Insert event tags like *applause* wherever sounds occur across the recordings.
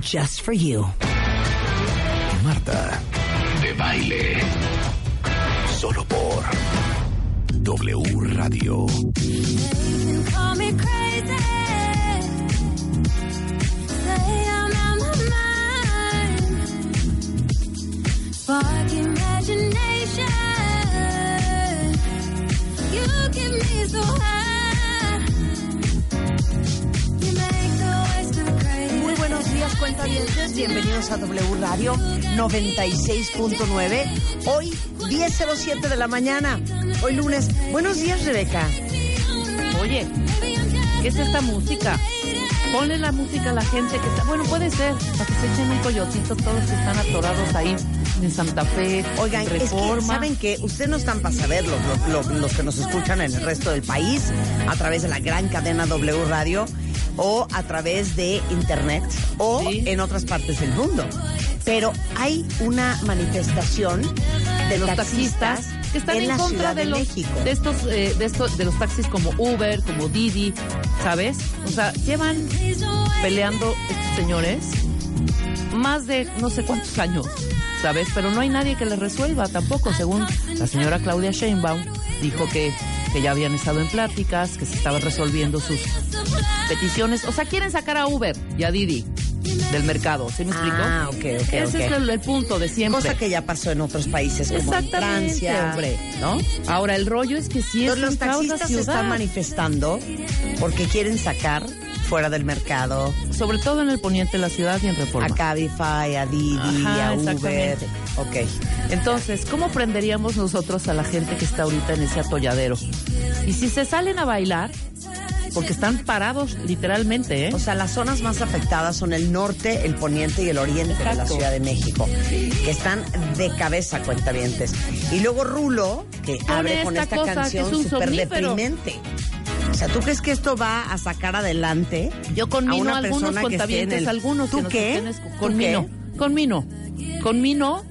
Just for you. Marta de Baile. Solo por W Radio. Call me crazy. Say I'm out my mind. Spark imagination. You give me so high. Días, cuentavientes. Bienvenidos a W Radio 96.9. Hoy, 10.07 de la mañana. Hoy lunes. Buenos días, Rebeca. Oye, ¿qué es esta música? Ponle la música a la gente que está. Bueno, puede ser, para que se echen un coyotito todos que están atorados ahí en Santa Fe, Oigan, en es que, Reforma. ¿saben que Ustedes no están para saberlo, los, los- los que nos escuchan en el resto del país, a través de la gran cadena W Radio, o a través de Internet, o Sí. en otras partes del mundo. Pero hay una manifestación de los taxistas, taxistas que están en, en, la contra de, de, los México. de estos eh, de estos de los taxis como Uber, como Didi, ¿sabes? O sea, llevan peleando estos señores más de no sé cuántos años, ¿sabes? Pero no hay nadie que les resuelva tampoco, según la señora Claudia Sheinbaum dijo que que ya habían estado en pláticas, que se estaban resolviendo sus peticiones, o sea, quieren sacar a Uber y a Didi del mercado, ¿se me explicó? Ah, ok, ok, Ese es el, el punto de siempre. Cosa que ya pasó en otros países como en Francia, hombre. ¿no? Ahora, el rollo es que sí es Entonces, los taxistas se están manifestando porque quieren sacar fuera del mercado sobre todo en el poniente de la ciudad y en Reforma. a Cabify, a Didi, Ajá, a Uber. Ok. Entonces, ¿cómo prenderíamos nosotros a la gente que está ahorita en ese atolladero? Y si se salen a bailar, porque están parados literalmente, ¿eh? O sea, las zonas más afectadas son el norte, el poniente y el oriente de la. Ciudad de México, que están de cabeza, cuentavientes. Y luego Rulo, que Pone abre con esta esta cosa que canción súper deprimente. O sea, ¿tú crees que esto va a sacar adelante Yo a conmino una a algunos contabientes, el... algunos ¿Tú que nos qué? estén escu- ¿Tú Conmino, qué? conmino, conmino,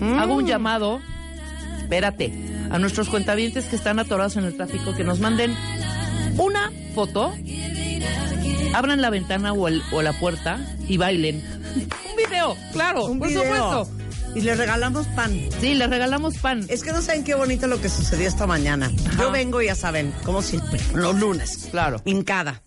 Mm. hago un llamado, espérate, a nuestros cuentavientes que están atorados en el tráfico que nos manden una foto, abran la ventana o, el- o la puerta y bailen. *laughs* un video, claro, Un por video. supuesto. Y le regalamos pan. Sí, les regalamos pan. Es que no saben qué bonito lo que sucedió esta mañana. Yo vengo, ya saben, como siempre, los lunes. Claro. Hincada.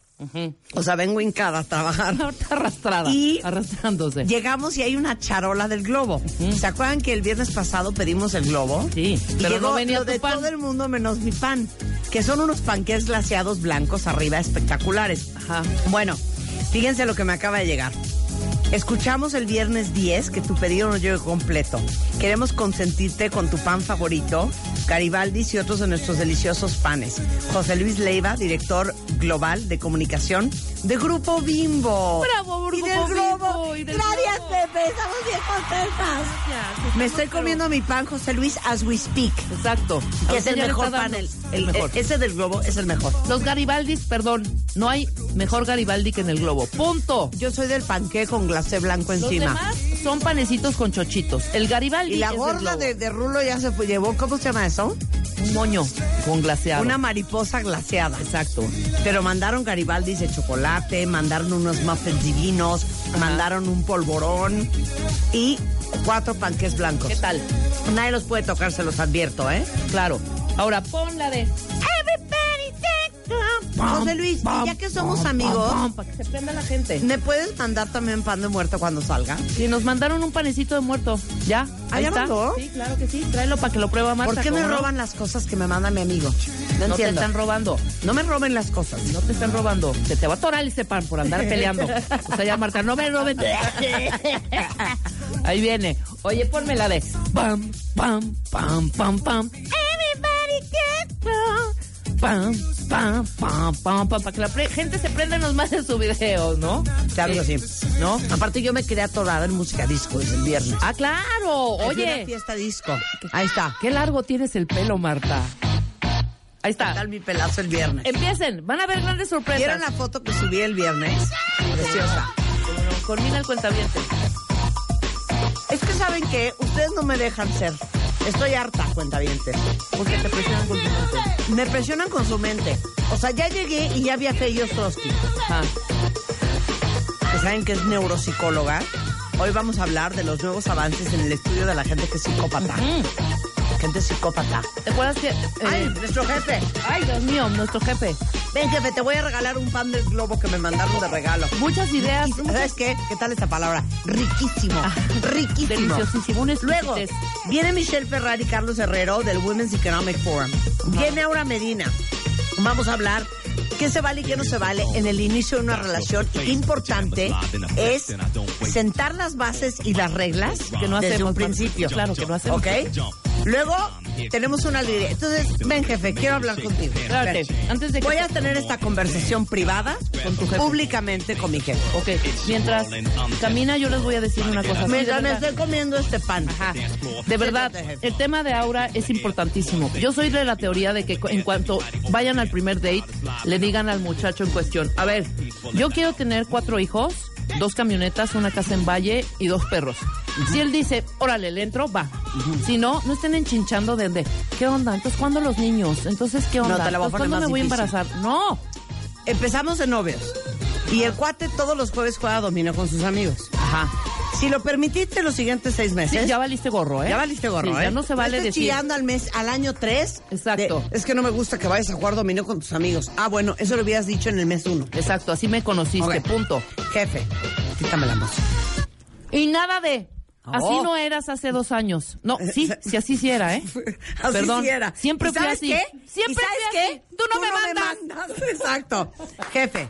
O sea, vengo hincada a trabajar. *laughs* Ahorita arrastrada, Y- arrastrándose. Llegamos y hay una charola del globo. ¿Se acuerdan que el viernes pasado pedimos el globo? Sí, Y pero llegó no venía lo tu de pan. todo el mundo menos mi pan, que son unos panqués glaseados blancos arriba espectaculares. Ajá. Bueno, fíjense lo que me acaba de llegar. Escuchamos el viernes 10 que tu pedido no llegue completo. Queremos consentirte con tu pan favorito, Garibaldis y otros de nuestros deliciosos panes. José Luis Leiva, director global de comunicación de Grupo Bimbo. Bravo, y Grupo del Bimbo, Globo. y del Gracias. Pepe. Estamos bien contentas. Me estoy comiendo mi pan, José Luis, as we speak. Exacto. Que es el mejor pan. El, el el- mejor. ese del globo es el mejor. Los Garibaldis, perdón, no hay mejor Garibaldi que en el globo. Punto. Yo soy del panqué con glacé blanco Los encima. demás son panecitos con chochitos. El Garibaldi Y la gorda de, de Rulo ya se fue, llevó, ¿cómo se llama eso? Un moño con glaseado. Una mariposa glaseada. Exacto. Pero mandaron garibaldis de chocolate, mandaron unos muffins divinos, mandaron un polvorón y cuatro panques blancos. ¿Qué tal? Nadie los puede tocar, se los advierto, ¿eh? Claro. Ahora pon la de Everybody take José Luis, y ya que somos amigos- para que se prenda la gente. ¿Me puedes mandar también pan de muerto cuando salga? Y nos mandaron un panecito de muerto. ¿Ya? ¿Ah, Ahí está. mandó? Sí, claro que sí. Tráelo para que lo prueba Marta. ¿Por qué me roban las cosas que me manda mi amigo? No, No te entiendo. están robando. No me roben las cosas. No te están robando. Se te va a atorar ese pan por andar peleando. *laughs* O sea, ya Marta, no me roben. *laughs* Ahí viene. Oye, ponme la de pam, pam, pam, pam, pam. Everybody get pam, pam, pam, pam, pam, pam, para que la gente se prenda en los más de su video, ¿no? Claro que sí. ¿No? Aparte yo me quedé atorada en música disco desde el viernes. Ah, claro. A una Oye, fiesta disco. Ahí está. qué largo tienes el pelo, Marta. Ahí ¿Qué está. tal mi pelazo el viernes? Empiecen, van a ver grandes sorpresas. ¿Vieron la foto que subí el viernes? Preciosa. Con Mina el cuentaviente. Es que saben que ustedes no me dejan ser. Estoy harta, cuentavientes. Porque te presionan con tu mente. Me presionan con su mente. O sea, ya llegué y ya viajé a Yostrowski, Ajá. que saben que es neuropsicóloga. Hoy vamos a hablar de los nuevos avances en el estudio de la gente que es psicópata. Gente psicópata. ¿Te acuerdas que... eh, ¡Ay, nuestro jefe! ay, Dios mío, nuestro jefe. Ven, jefe, te voy a regalar un pan del globo que me mandaron de regalo. Muchas ideas. Riquísimo. ¿Sabes qué? ¿Qué tal esta palabra? Riquísimo. Riquísimo. Deliciosísimo. Luego, viene Michelle Ferrari y Carlos Herrero del Women's Economic Forum. Viene Aura Medina. Vamos a hablar qué se vale y qué no se vale en el inicio de una relación. Y qué importante es sentar las bases y las reglas Que no desde hacemos, un principio. claro, que no hacemos. ¿Ok? Luego tenemos una línea. Entonces, ven jefe, quiero hablar contigo. Espérate, antes de que- Voy a tener esta conversación privada Con tu jefe. públicamente con mi jefe. Ok, mientras camina yo les voy a decir una cosa. Mientras me estoy comiendo este pan. Ajá. De verdad, el tema de Aura es importantísimo. Yo soy de la teoría de que en cuanto vayan al primer date, le digan al muchacho en cuestión, a ver, yo quiero tener cuatro hijos, dos camionetas, una casa en Valle y dos perros. Si él dice, órale, le entro, va. Si no, no estén enchinchando de, de, ¿qué onda? Entonces, ¿cuándo los niños? Entonces, ¿qué onda? te la voy Entonces, ¿Cuándo me voy a embarazar? No. Empezamos de novios. Y el cuate todos los jueves juega dominó con sus amigos. Ajá. Si lo permitiste los siguientes seis Sí, meses. ya valiste gorro, ¿eh? Ya valiste gorro, Sí, ¿eh? Ya no se vale estés decir. chillando al mes, al año tres. Exacto. de, es que no me gusta que vayas a jugar dominó con tus amigos. Ah, bueno, eso lo hubieras dicho en el mes uno. Exacto, así me conociste, Ok. punto. Jefe, quítame la música. Y nada de. Así Oh. no eras hace dos años. No, sí, sí, así sí era, ¿eh? *laughs* Así Perdón. sí era. Siempre ¿Y fui sabes así. qué? Siempre ¿Y sabes fui qué? así. Tú no me mandas. *laughs* Exacto. Jefe,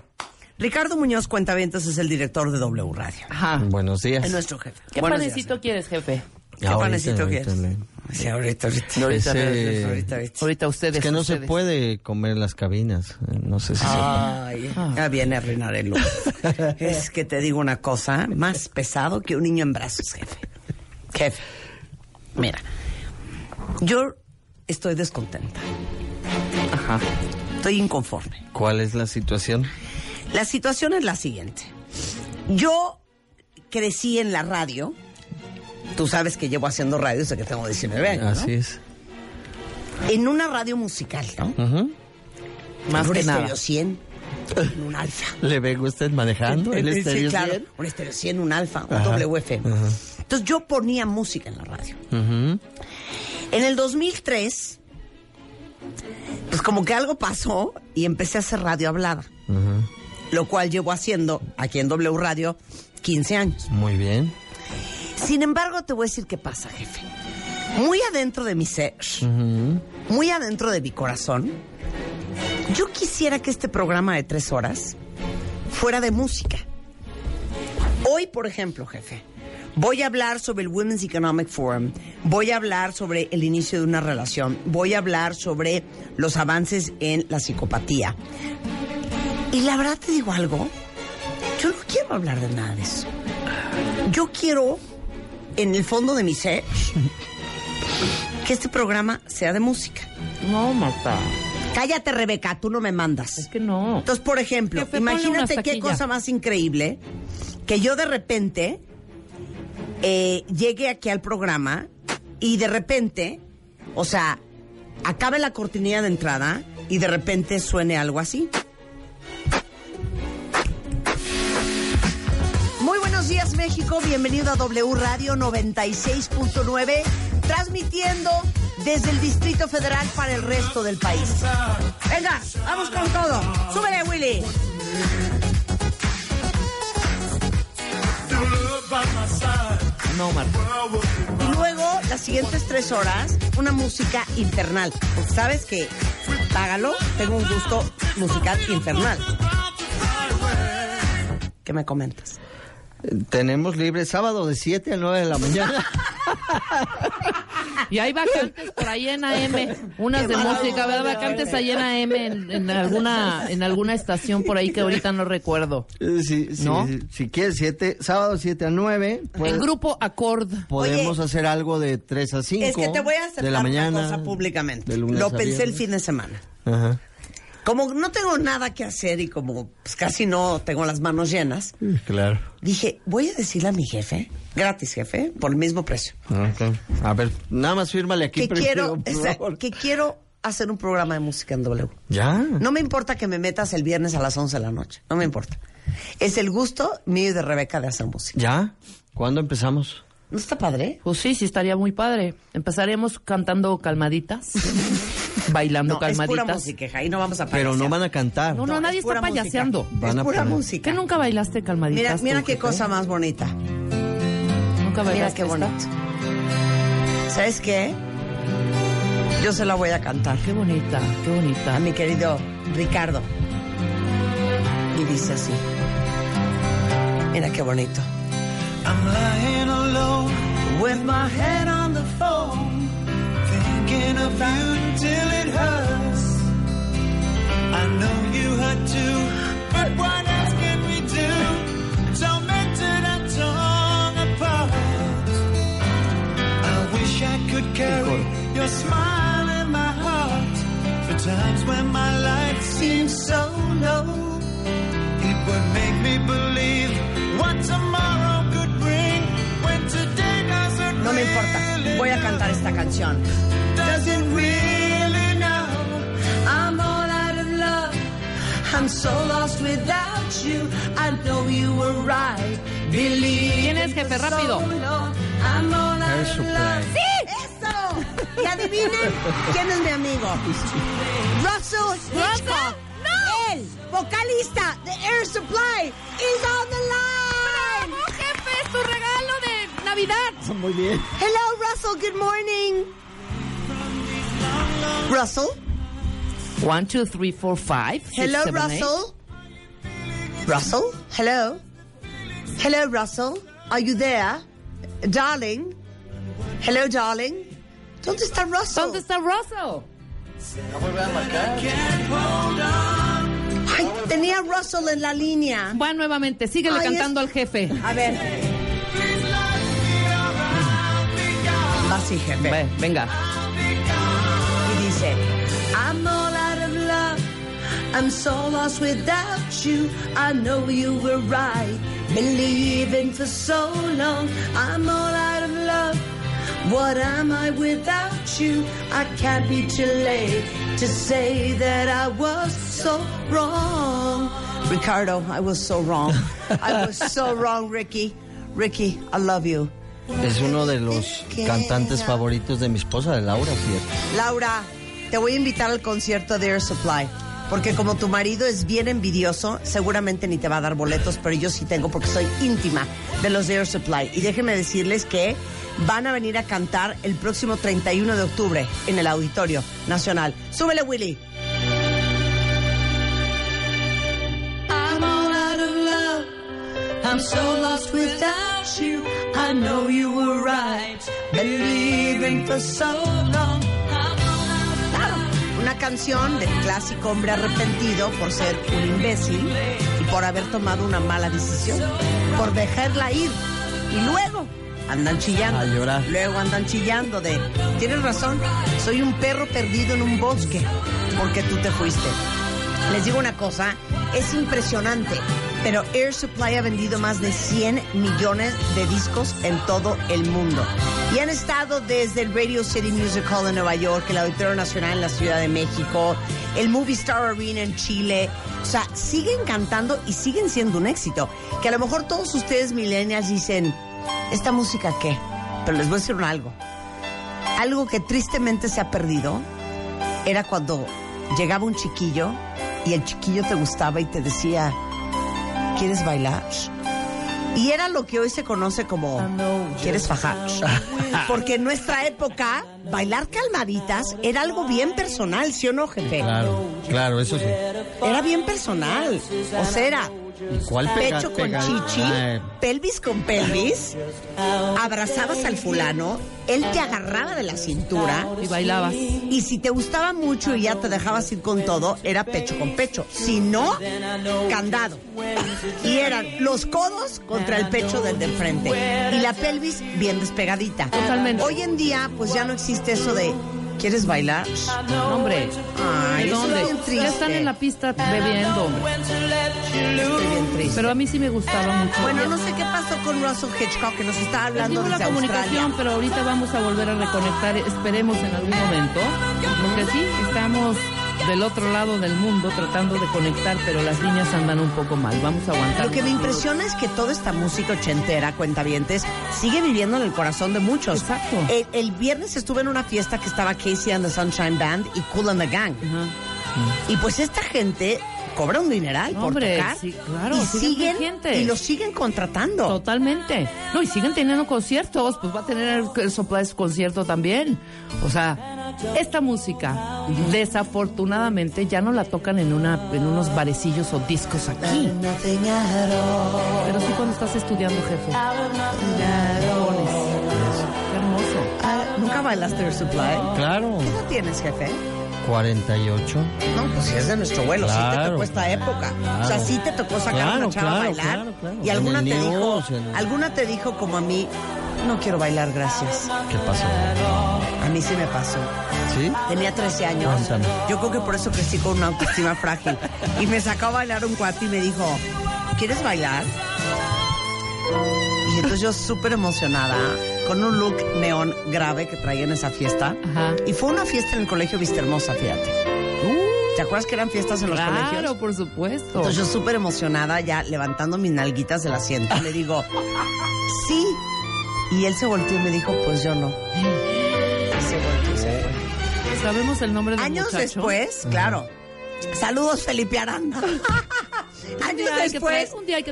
Ricardo Muñoz Cuentavientos es el director de W Radio. Ajá. Buenos días. Es nuestro jefe. ¿Qué Buenos panecito días, quieres, jefe? ¿Qué Ahorita, panecito ahorita quieres? Sí, ahorita, ahorita. Ahorita, Ese- ahorita, ahorita. Ahorita ustedes. Es que no se puede comer en las cabinas. eh, No sé si sepa. Ay, ya viene a arruinar el look. *laughs* es que te digo una cosa, más pesado que un niño en brazos, jefe. Jefe, mira, yo estoy descontenta. Ajá. Estoy inconforme. ¿Cuál es la situación? La situación es la siguiente. Yo crecí en la radio. Tú sabes que llevo haciendo radio desde que tengo 19 años, ¿no? Así es. En una radio musical, ¿no? Ujú. Más un que nada. estéreo 100, en un alfa. *laughs* ¿Le ve usted manejando el Sí, estéreo claro. 100? Un estéreo 100, un alfa, un Ajá, WF. ajá. Entonces yo ponía música en la radio. Ujú. En el 2003, pues como que algo pasó y empecé a hacer radio hablada. Ujú. Lo cual llevo haciendo aquí en W Radio 15 años. Muy bien. Sin embargo, te voy a decir qué pasa, jefe. Muy adentro de mi ser, muy adentro de mi corazón, yo quisiera que este programa de tres horas fuera de música. Hoy, por ejemplo, jefe, voy a hablar sobre el Women's Economic Forum, voy a hablar sobre el inicio de una relación, voy a hablar sobre los avances en la psicopatía. Y la verdad te digo algo, yo no quiero hablar de nada de eso. Yo quiero, en el fondo de mi ser, *laughs* que este programa sea de música. No, Marta. Cállate, Rebeca, tú no me mandas. Es que no. Entonces, por ejemplo, Jefe, imagínate qué cosa más increíble que yo de repente eh, llegue aquí al programa y de repente, o sea, acabe la cortinilla de entrada y de repente suene algo así. Buenos días México, bienvenido a W Radio 96.9, transmitiendo desde el Distrito Federal para el resto del país. Venga, vamos con todo. Súbele, Willy. No, Marta. Y luego, las siguientes tres horas, una música infernal. Porque sabes que, págalo, tengo un gusto musical infernal. ¿Qué me comentas? Tenemos libre sábado de 7 a 9 de la mañana. *laughs* Y hay vacantes por ahí en AM, unas de música, ¿verdad? Vacantes ahí en AM, en, en alguna, en alguna estación por ahí que ahorita no recuerdo. Eh, sí, sí, ¿No? sí. Si quieres, siete, sábado 7 a 9. pues, En grupo Accord. Podemos Oye, hacer algo de 3 a 5. Es que te voy a aceptar de la mañana, una cosa públicamente. de lunes Lo a pensé el fin de semana. Ajá. Como no tengo nada que hacer y como pues, casi no tengo las manos llenas, Claro. dije, voy a decirle a mi jefe, gratis jefe, por el mismo precio, Ok. A ver, nada más fírmale aquí que quiero, por esa- favor. que quiero hacer un programa de música en W. Ya. No me importa que me metas el viernes a las 11 de la noche, no me importa. Es el gusto mío y de Rebeca de hacer música. ¿Ya? ¿Cuándo empezamos? ¿No está padre? Pues sí, sí estaría muy padre. Empezaremos cantando calmaditas, *laughs* bailando No, es pura calmaditas. música, y no vamos a Pero no van a cantar. No, no, No, nadie es está payaseando. Van es a pura poner- música. ¿Qué nunca bailaste calmaditas? Mira, mira qué jefe? cosa más bonita. Nunca Mira bailaste qué esta? bonito. ¿Sabes qué? Yo se la voy a cantar Qué bonita, qué bonita. a mi querido Ricardo. Y dice así. Mira qué bonito. I'm lying alone With my head on the phone. thinking of you till it hurts. I know you hurt too, but what else can we do? Tormented and torn apart. I wish I could carry your smile in my heart for times when my life seems so low. It would make me believe canción. Doesn't really know. I'm all out of love. I'm so lost without you. I know you were right. Believe. ¿Quién es, jefe? Rápido. I'm all out of love. ¡Sí! ¡Eso! Y adivinen quién es mi amigo. Russell Hitchcock. ¡No! El vocalista de Air Supply is on the line. ¡Bravo, jefe! ¡Es tu regalo de Navidad! Muy bien. Hello, Russell. Good morning. Russell. One, two, three, four, five. six, Hello, seven, eight. Russell. Russell? Hello? Hello, Russell. Are you there? Darling? Hello, darling. ¿Dónde está Russell? ¿Dónde está Russell? Ay, tenía Russell en la línea. Va nuevamente, síguele Ay, cantando es- al jefe. A ver. Así, jefe. Ve, venga. Y dice, I'm all out of love. I'm so lost without you. I know you were right. Believing for so long. I'm all out of love. What am I without you? I can't be too late to say that I was so wrong. Ricardo, I was so wrong. I was so wrong, Ricky. Ricky, I love you. Es uno de los cantantes favoritos de mi esposa, de Laura, fíjate. Laura, te voy a invitar al concierto de Air Supply. Porque como tu marido es bien envidioso, seguramente ni te va a dar boletos, pero yo sí tengo porque soy íntima de los Air Supply. Y déjenme decirles que van a venir a cantar el próximo 31 de octubre en el Auditorio Nacional. Súbele, Willy. I'm so lost without you. I know you were right. Believing for so long. Claro, una canción del clásico hombre arrepentido por ser un imbécil y por haber tomado una mala decisión, por dejarla ir. Y luego andan chillando. A llorar. Luego andan chillando de, tienes razón, soy un perro perdido en un bosque porque tú te fuiste. Les digo una cosa, es impresionante, pero Air Supply ha vendido más de 100 millones de discos en todo el mundo. Y han estado desde el Radio City Music Hall en Nueva York, el Auditorio Nacional en la Ciudad de México, el Movie Star Arena en Chile. O sea, siguen cantando y siguen siendo un éxito. Que a lo mejor todos ustedes millennials dicen, ¿esta música qué? Pero les voy a decir algo. algo que tristemente se ha perdido era cuando llegaba un chiquillo y el chiquillo te gustaba y te decía, ¿quieres bailar? Y era lo que hoy se conoce como ¿quieres fajar? Porque en nuestra época, bailar calmaditas era algo bien personal, ¿sí o no, jefe? Claro, claro, eso sí. Era bien personal. O sea, era ¿Y cuál pega- pecho con pega- chichi, Ay, pelvis con pelvis, abrazabas al fulano, él te agarraba de la cintura Y bailabas. y si te gustaba mucho y ya te dejabas ir con todo, era pecho con pecho. Si no, candado. Y eran los codos contra el pecho del del frente y la pelvis bien despegadita. Totalmente. Hoy en día, pues ya no existe eso de ¿quieres bailar? No, hombre. Ay, ¿De dónde? Ya están en la pista bebiendo, hombre. Estoy bien triste. Pero a mí sí me gustaba mucho. Bueno, no sé qué pasó con Russell Hitchcock, que nos está hablando Hablando la comunicación, pero ahorita vamos a volver a reconectar, esperemos en algún momento, porque sí, estamos del otro lado del mundo tratando de conectar, pero las líneas andan un poco mal, vamos a aguantar. Lo que me impresiona es que toda esta música ochentera, cuentavientes, sigue viviendo en el corazón de muchos. Exacto. El, el viernes estuve en una fiesta que estaba Casey and the Sunshine Band y Cool and the Gang. Y pues esta gente cobra un dineral por Hombre, tocar. sí, claro, y siguen siguen, y los siguen contratando. Totalmente. No, y siguen teniendo conciertos, pues va a tener el, el Surprise concierto también. O sea, esta música, desafortunadamente, ya no la tocan en una en unos barecillos o discos aquí. Pero sí cuando estás estudiando, jefe. Qué hermoso. Ah, ¿Nunca bailaste Air Supply? Claro, ¿Qué edad tienes, jefe? 48. No, pues si es de nuestro vuelo, sí te Claro, tocó esta época. claro. O sea, sí te tocó sacar a Claro, una chava claro, a bailar. claro, claro. Y alguna te dijo, alguna te dijo como a mí, no quiero bailar, gracias. ¿Qué pasó? A mí sí me pasó. ¿Sí? Tenía 13 años. Cuéntame. Yo creo que por eso crecí con una autoestima frágil. Y me sacó a bailar un cuate y me dijo, ¿quieres bailar? Y entonces yo súper emocionada, con un look neón grave que traía en esa fiesta. Ajá. Y fue una fiesta en el colegio Vista Hermosa, fíjate. ¿Te acuerdas que eran fiestas en los Claro, colegios? por supuesto. Entonces yo súper emocionada, ya levantando mis nalguitas del asiento, le digo, sí. Y él se volteó y me dijo, pues yo no. Y se volteó y se fue. Sabemos el nombre del Años muchacho. después, claro. Saludos, Felipe Aranda. *laughs* Años después,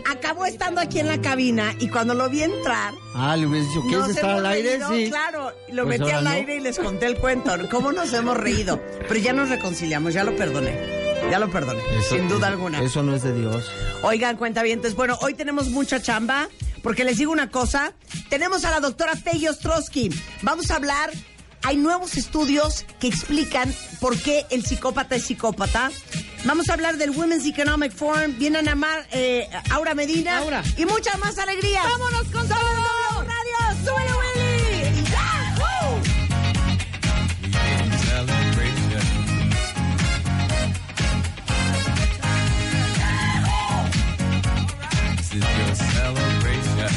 acabó estando aquí en la cabina y cuando lo vi entrar, Ah, le hubieras dicho, ¿quieres estar al aire? reído, Sí. claro. Lo Pues metí al no. aire y les conté el cuento. ¿Cómo nos hemos reído? Pero ya nos reconciliamos, ya lo perdoné. Ya lo perdoné, Eso- sin duda alguna. Eso no es de Dios. Oigan, cuentavientes, bueno, hoy tenemos mucha chamba, porque les digo una cosa, tenemos a la doctora Fey Ostrowski. Vamos a hablar, hay nuevos estudios que explican por qué el psicópata es psicópata. Vamos a hablar del Women's Economic Forum, vienen a amar eh, Aura Medina Aura. y muchas más alegrías. ¡Vámonos con todo! Radio! ¡Súbele, Willy! ¡Yahoo! This is your celebration.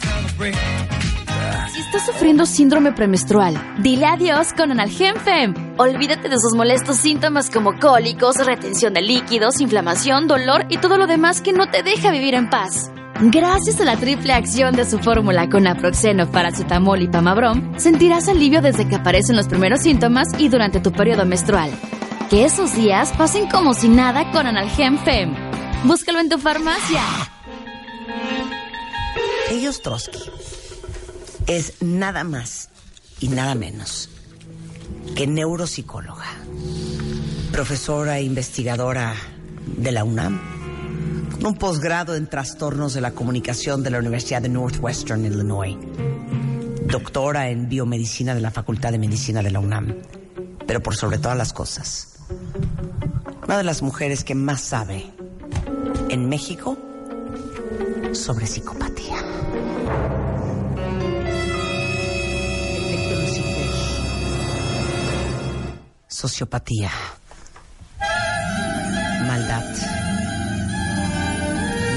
Celebrate. Sufriendo síndrome premenstrual, dile adiós con Analgenfem. Olvídate de sus molestos síntomas como cólicos, retención de líquidos, inflamación, dolor y todo lo demás que no te deja vivir en paz. Gracias a la triple acción de su fórmula con naproxeno, paracetamol y pamabrom, sentirás alivio desde que aparecen los primeros síntomas y durante tu periodo menstrual. Que esos días pasen como si nada con Analgenfem. Búscalo en tu farmacia. Fey Ostrowski es nada más y nada menos que neuropsicóloga, profesora e investigadora de la UNAM, con un posgrado en trastornos de la comunicación de la Universidad de Northwestern Illinois, doctora en biomedicina de la Facultad de Medicina de la UNAM, pero por sobre todas las cosas, una de las mujeres que más sabe en México sobre psicopatía. Sociopatía. Maldad.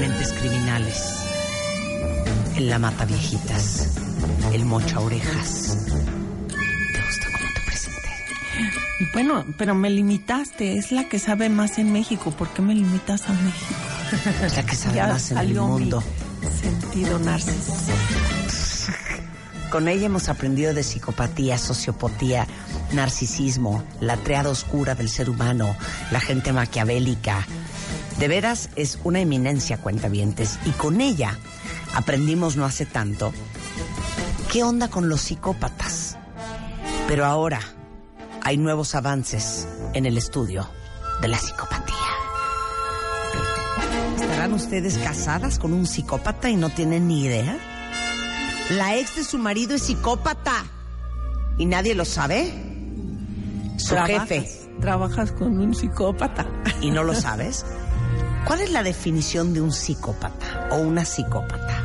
Mentes criminales. El la mata viejitas. El mocha orejas. ¿Te gusta cómo te presenté? Bueno, pero me limitaste. Es la que sabe más en México. ¿Por qué me limitas a México? Es *laughs* la que sabe Ya más en el mundo. Sentido narcisista. Con ella hemos aprendido de psicopatía, sociopatía, narcisismo, la triada oscura del ser humano, la gente maquiavélica. De veras es una eminencia, cuentavientes. Y con ella aprendimos no hace tanto qué onda con los psicópatas. Pero ahora hay nuevos avances en el estudio de la psicopatía. ¿Estarán ustedes casadas con un psicópata y no tienen ni idea? La ex de su marido es psicópata y nadie lo sabe. Su Trabajas- jefe Trabajas con un psicópata. y no lo *laughs* sabes. ¿Cuál es la definición de un psicópata o una psicópata?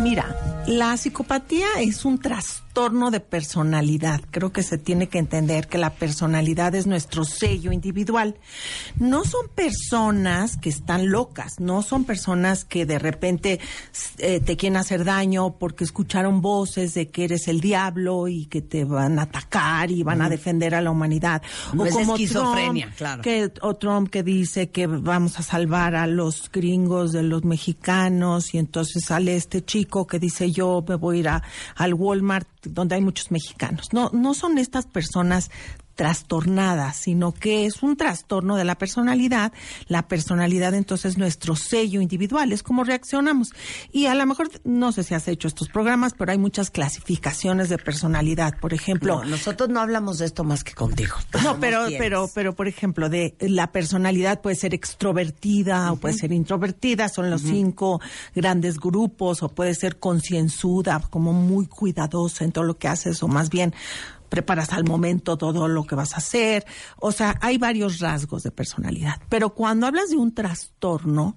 Mira, la psicopatía es un trastorno de personalidad. Creo que se tiene que entender que la personalidad es nuestro sello individual. No son personas que están locas, no son personas que de repente eh, te quieren hacer daño porque escucharon voces de que eres el diablo y que te van a atacar y van a defender a la humanidad. No es como esquizofrenia, Trump, claro. que o Trump que dice que vamos a salvar a los gringos de los mexicanos y entonces sale este chico que dice yo me voy a ir a- al Walmart donde hay muchos mexicanos. No, no son estas personas trastornadas, sino que es un trastorno de la personalidad. La personalidad entonces es nuestro sello individual, es como reaccionamos. Y a lo mejor, no sé si has hecho estos programas, pero hay muchas clasificaciones de personalidad. Por ejemplo, No, nosotros no hablamos de esto más que contigo. no, pero, pero, pero, por ejemplo, de la personalidad puede ser extrovertida o puede ser introvertida, son los cinco grandes grupos, o puede ser concienzuda, como muy cuidadosa en todo lo que haces, o más bien preparas al momento todo lo que vas a hacer. O sea, hay varios rasgos de personalidad. Pero cuando hablas de un trastorno,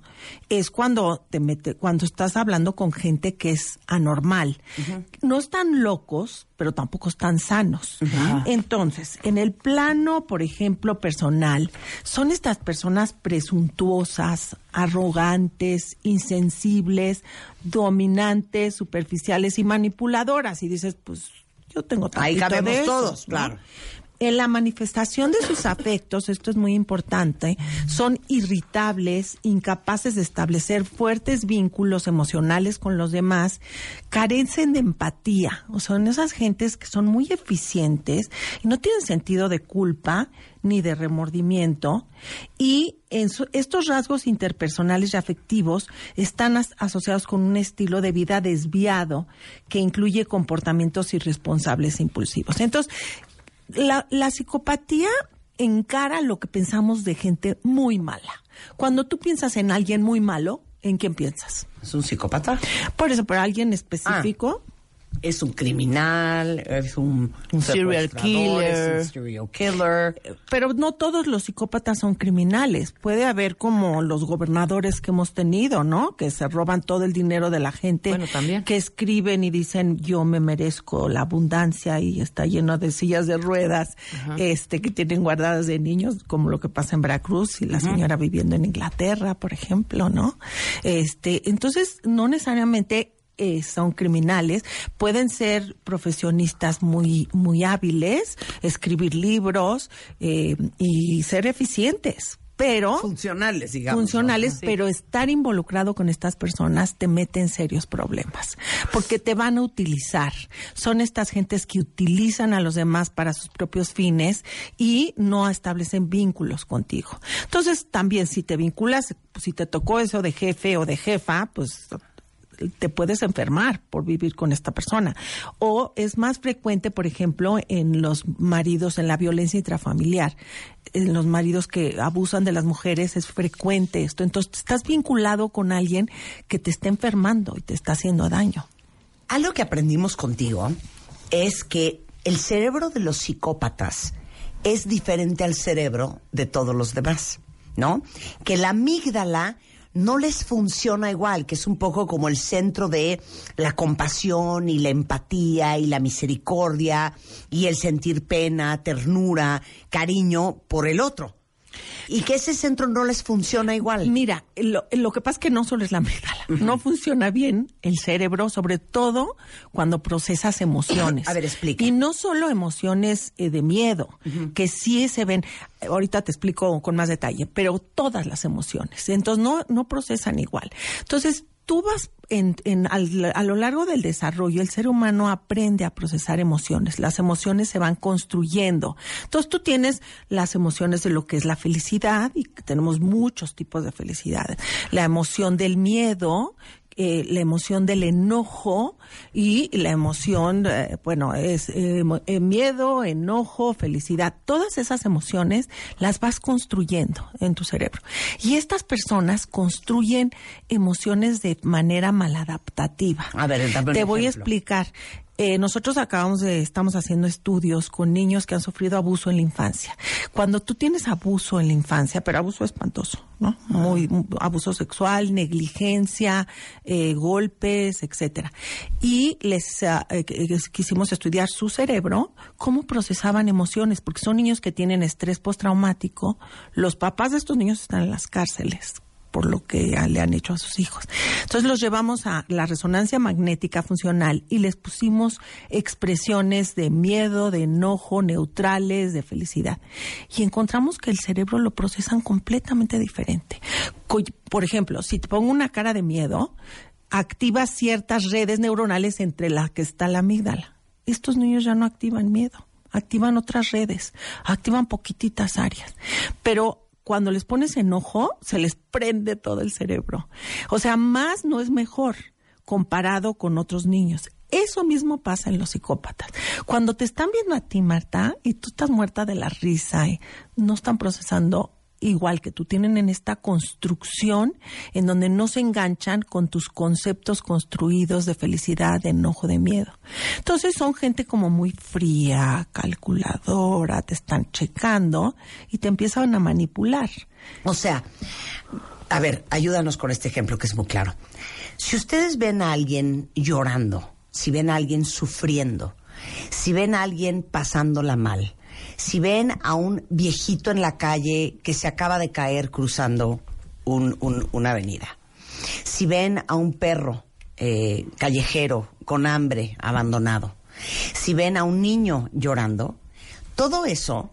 es cuando te mete, cuando estás hablando con gente que es anormal. No están locos, pero tampoco están sanos. Entonces, en el plano, por ejemplo, personal, son estas personas presuntuosas, arrogantes, insensibles, dominantes, superficiales y manipuladoras. Y dices, pues yo tengo Ahí tantito cabemos de esos, todos, ¿no? claro. En la manifestación de sus afectos, esto es muy importante, son irritables, incapaces de establecer fuertes vínculos emocionales con los demás, carecen de empatía, o son esas gentes que son muy eficientes y no tienen sentido de culpa ni de remordimiento y en su- estos rasgos interpersonales y afectivos están as- asociados con un estilo de vida desviado que incluye comportamientos irresponsables e impulsivos. Entonces, la, la psicopatía encara lo que pensamos de gente muy mala. Cuando tú piensas en alguien muy malo, ¿en quién piensas? ¿Es un psicópata? Por eso, por alguien específico. Es un criminal, es un, un Serial killer. es un serial killer. Pero no todos los psicópatas son criminales. Puede haber como los gobernadores que hemos tenido, ¿no? Que se roban todo el dinero de la gente. Bueno, también. Que escriben y dicen, yo me merezco la abundancia y está lleno de sillas de ruedas, este, que tienen guardadas de niños, como lo que pasa en Veracruz y la señora viviendo en Inglaterra, por ejemplo, ¿no? Este, entonces, no necesariamente eh, son criminales, pueden ser profesionistas muy, muy hábiles, escribir libros eh, y ser eficientes. Pero funcionales, digamos. funcionales, ¿no? Sí. pero estar involucrado con estas personas te mete en serios problemas, porque te van a utilizar. Son estas gentes que utilizan a los demás para sus propios fines y no establecen vínculos contigo. Entonces, también si te vinculas, si te tocó eso de jefe o de jefa, pues te puedes enfermar por vivir con esta persona. O es más frecuente, por ejemplo, en los maridos, en la violencia intrafamiliar. En los maridos que abusan de las mujeres es frecuente esto. Entonces, estás vinculado con alguien que te está enfermando y te está haciendo daño. Algo que aprendimos contigo es que el cerebro de los psicópatas es diferente al cerebro de todos los demás, ¿no? Que la amígdala no les funciona igual, que es un poco como el centro de la compasión y la empatía y la misericordia y el sentir pena, ternura, cariño por el otro. Y que ese centro no les funciona igual. Mira, lo, lo que pasa es que no solo es la amígdala, no funciona bien el cerebro, sobre todo cuando procesas emociones. *coughs* A ver, explica. Y no solo emociones eh, de miedo, que sí se ven, ahorita te explico con más detalle, pero todas las emociones. Entonces no, no procesan igual. Entonces, tú vas en, en- al- a lo largo del desarrollo, el ser humano aprende a procesar emociones. Las emociones se van construyendo. Entonces tú tienes las emociones de lo que es la felicidad y tenemos muchos tipos de felicidad. La emoción del miedo, eh, la emoción del enojo y la emoción, eh, bueno, es eh, eh, miedo, enojo, felicidad. Todas esas emociones las vas construyendo en tu cerebro. Y estas personas construyen emociones de manera maladaptativa. A ver, dame un Te voy a explicar. Eh, nosotros acabamos de, estamos haciendo estudios con niños que han sufrido abuso en la infancia. Cuando tú tienes abuso en la infancia, pero abuso espantoso, ¿no? Muy, muy- abuso sexual, negligencia, eh, golpes, etcétera. Y les ah, eh, quisimos estudiar su cerebro, cómo procesaban emociones, porque son niños que tienen estrés postraumático. Los papás de estos niños están en las cárceles por lo que le han hecho a sus hijos. Entonces los llevamos a la resonancia magnética funcional y les pusimos expresiones de miedo, de enojo, neutrales, de felicidad. Y encontramos que el cerebro lo procesan completamente diferente. Por ejemplo, si te pongo una cara de miedo, activa ciertas redes neuronales entre las que está la amígdala. Estos niños ya no activan miedo, activan otras redes, activan poquititas áreas. Pero cuando les pones enojo, se les prende todo el cerebro. O sea, más no es mejor comparado con otros niños. Eso mismo pasa en los psicópatas. Cuando te están viendo a ti, Marta, y tú estás muerta de la risa y no están procesando igual que tú, tienen en esta construcción en donde no se enganchan con tus conceptos construidos de felicidad, de enojo, de miedo. Entonces son gente como muy fría, calculadora, te están checando y te empiezan a manipular. O sea, a ver, ayúdanos con este ejemplo que es muy claro. Si ustedes ven a alguien llorando, si ven a alguien sufriendo, si ven a alguien pasándola mal, si ven a un viejito en la calle que se acaba de caer cruzando un- un- una avenida, si ven a un perro eh, callejero con hambre abandonado, si ven a un niño llorando, todo eso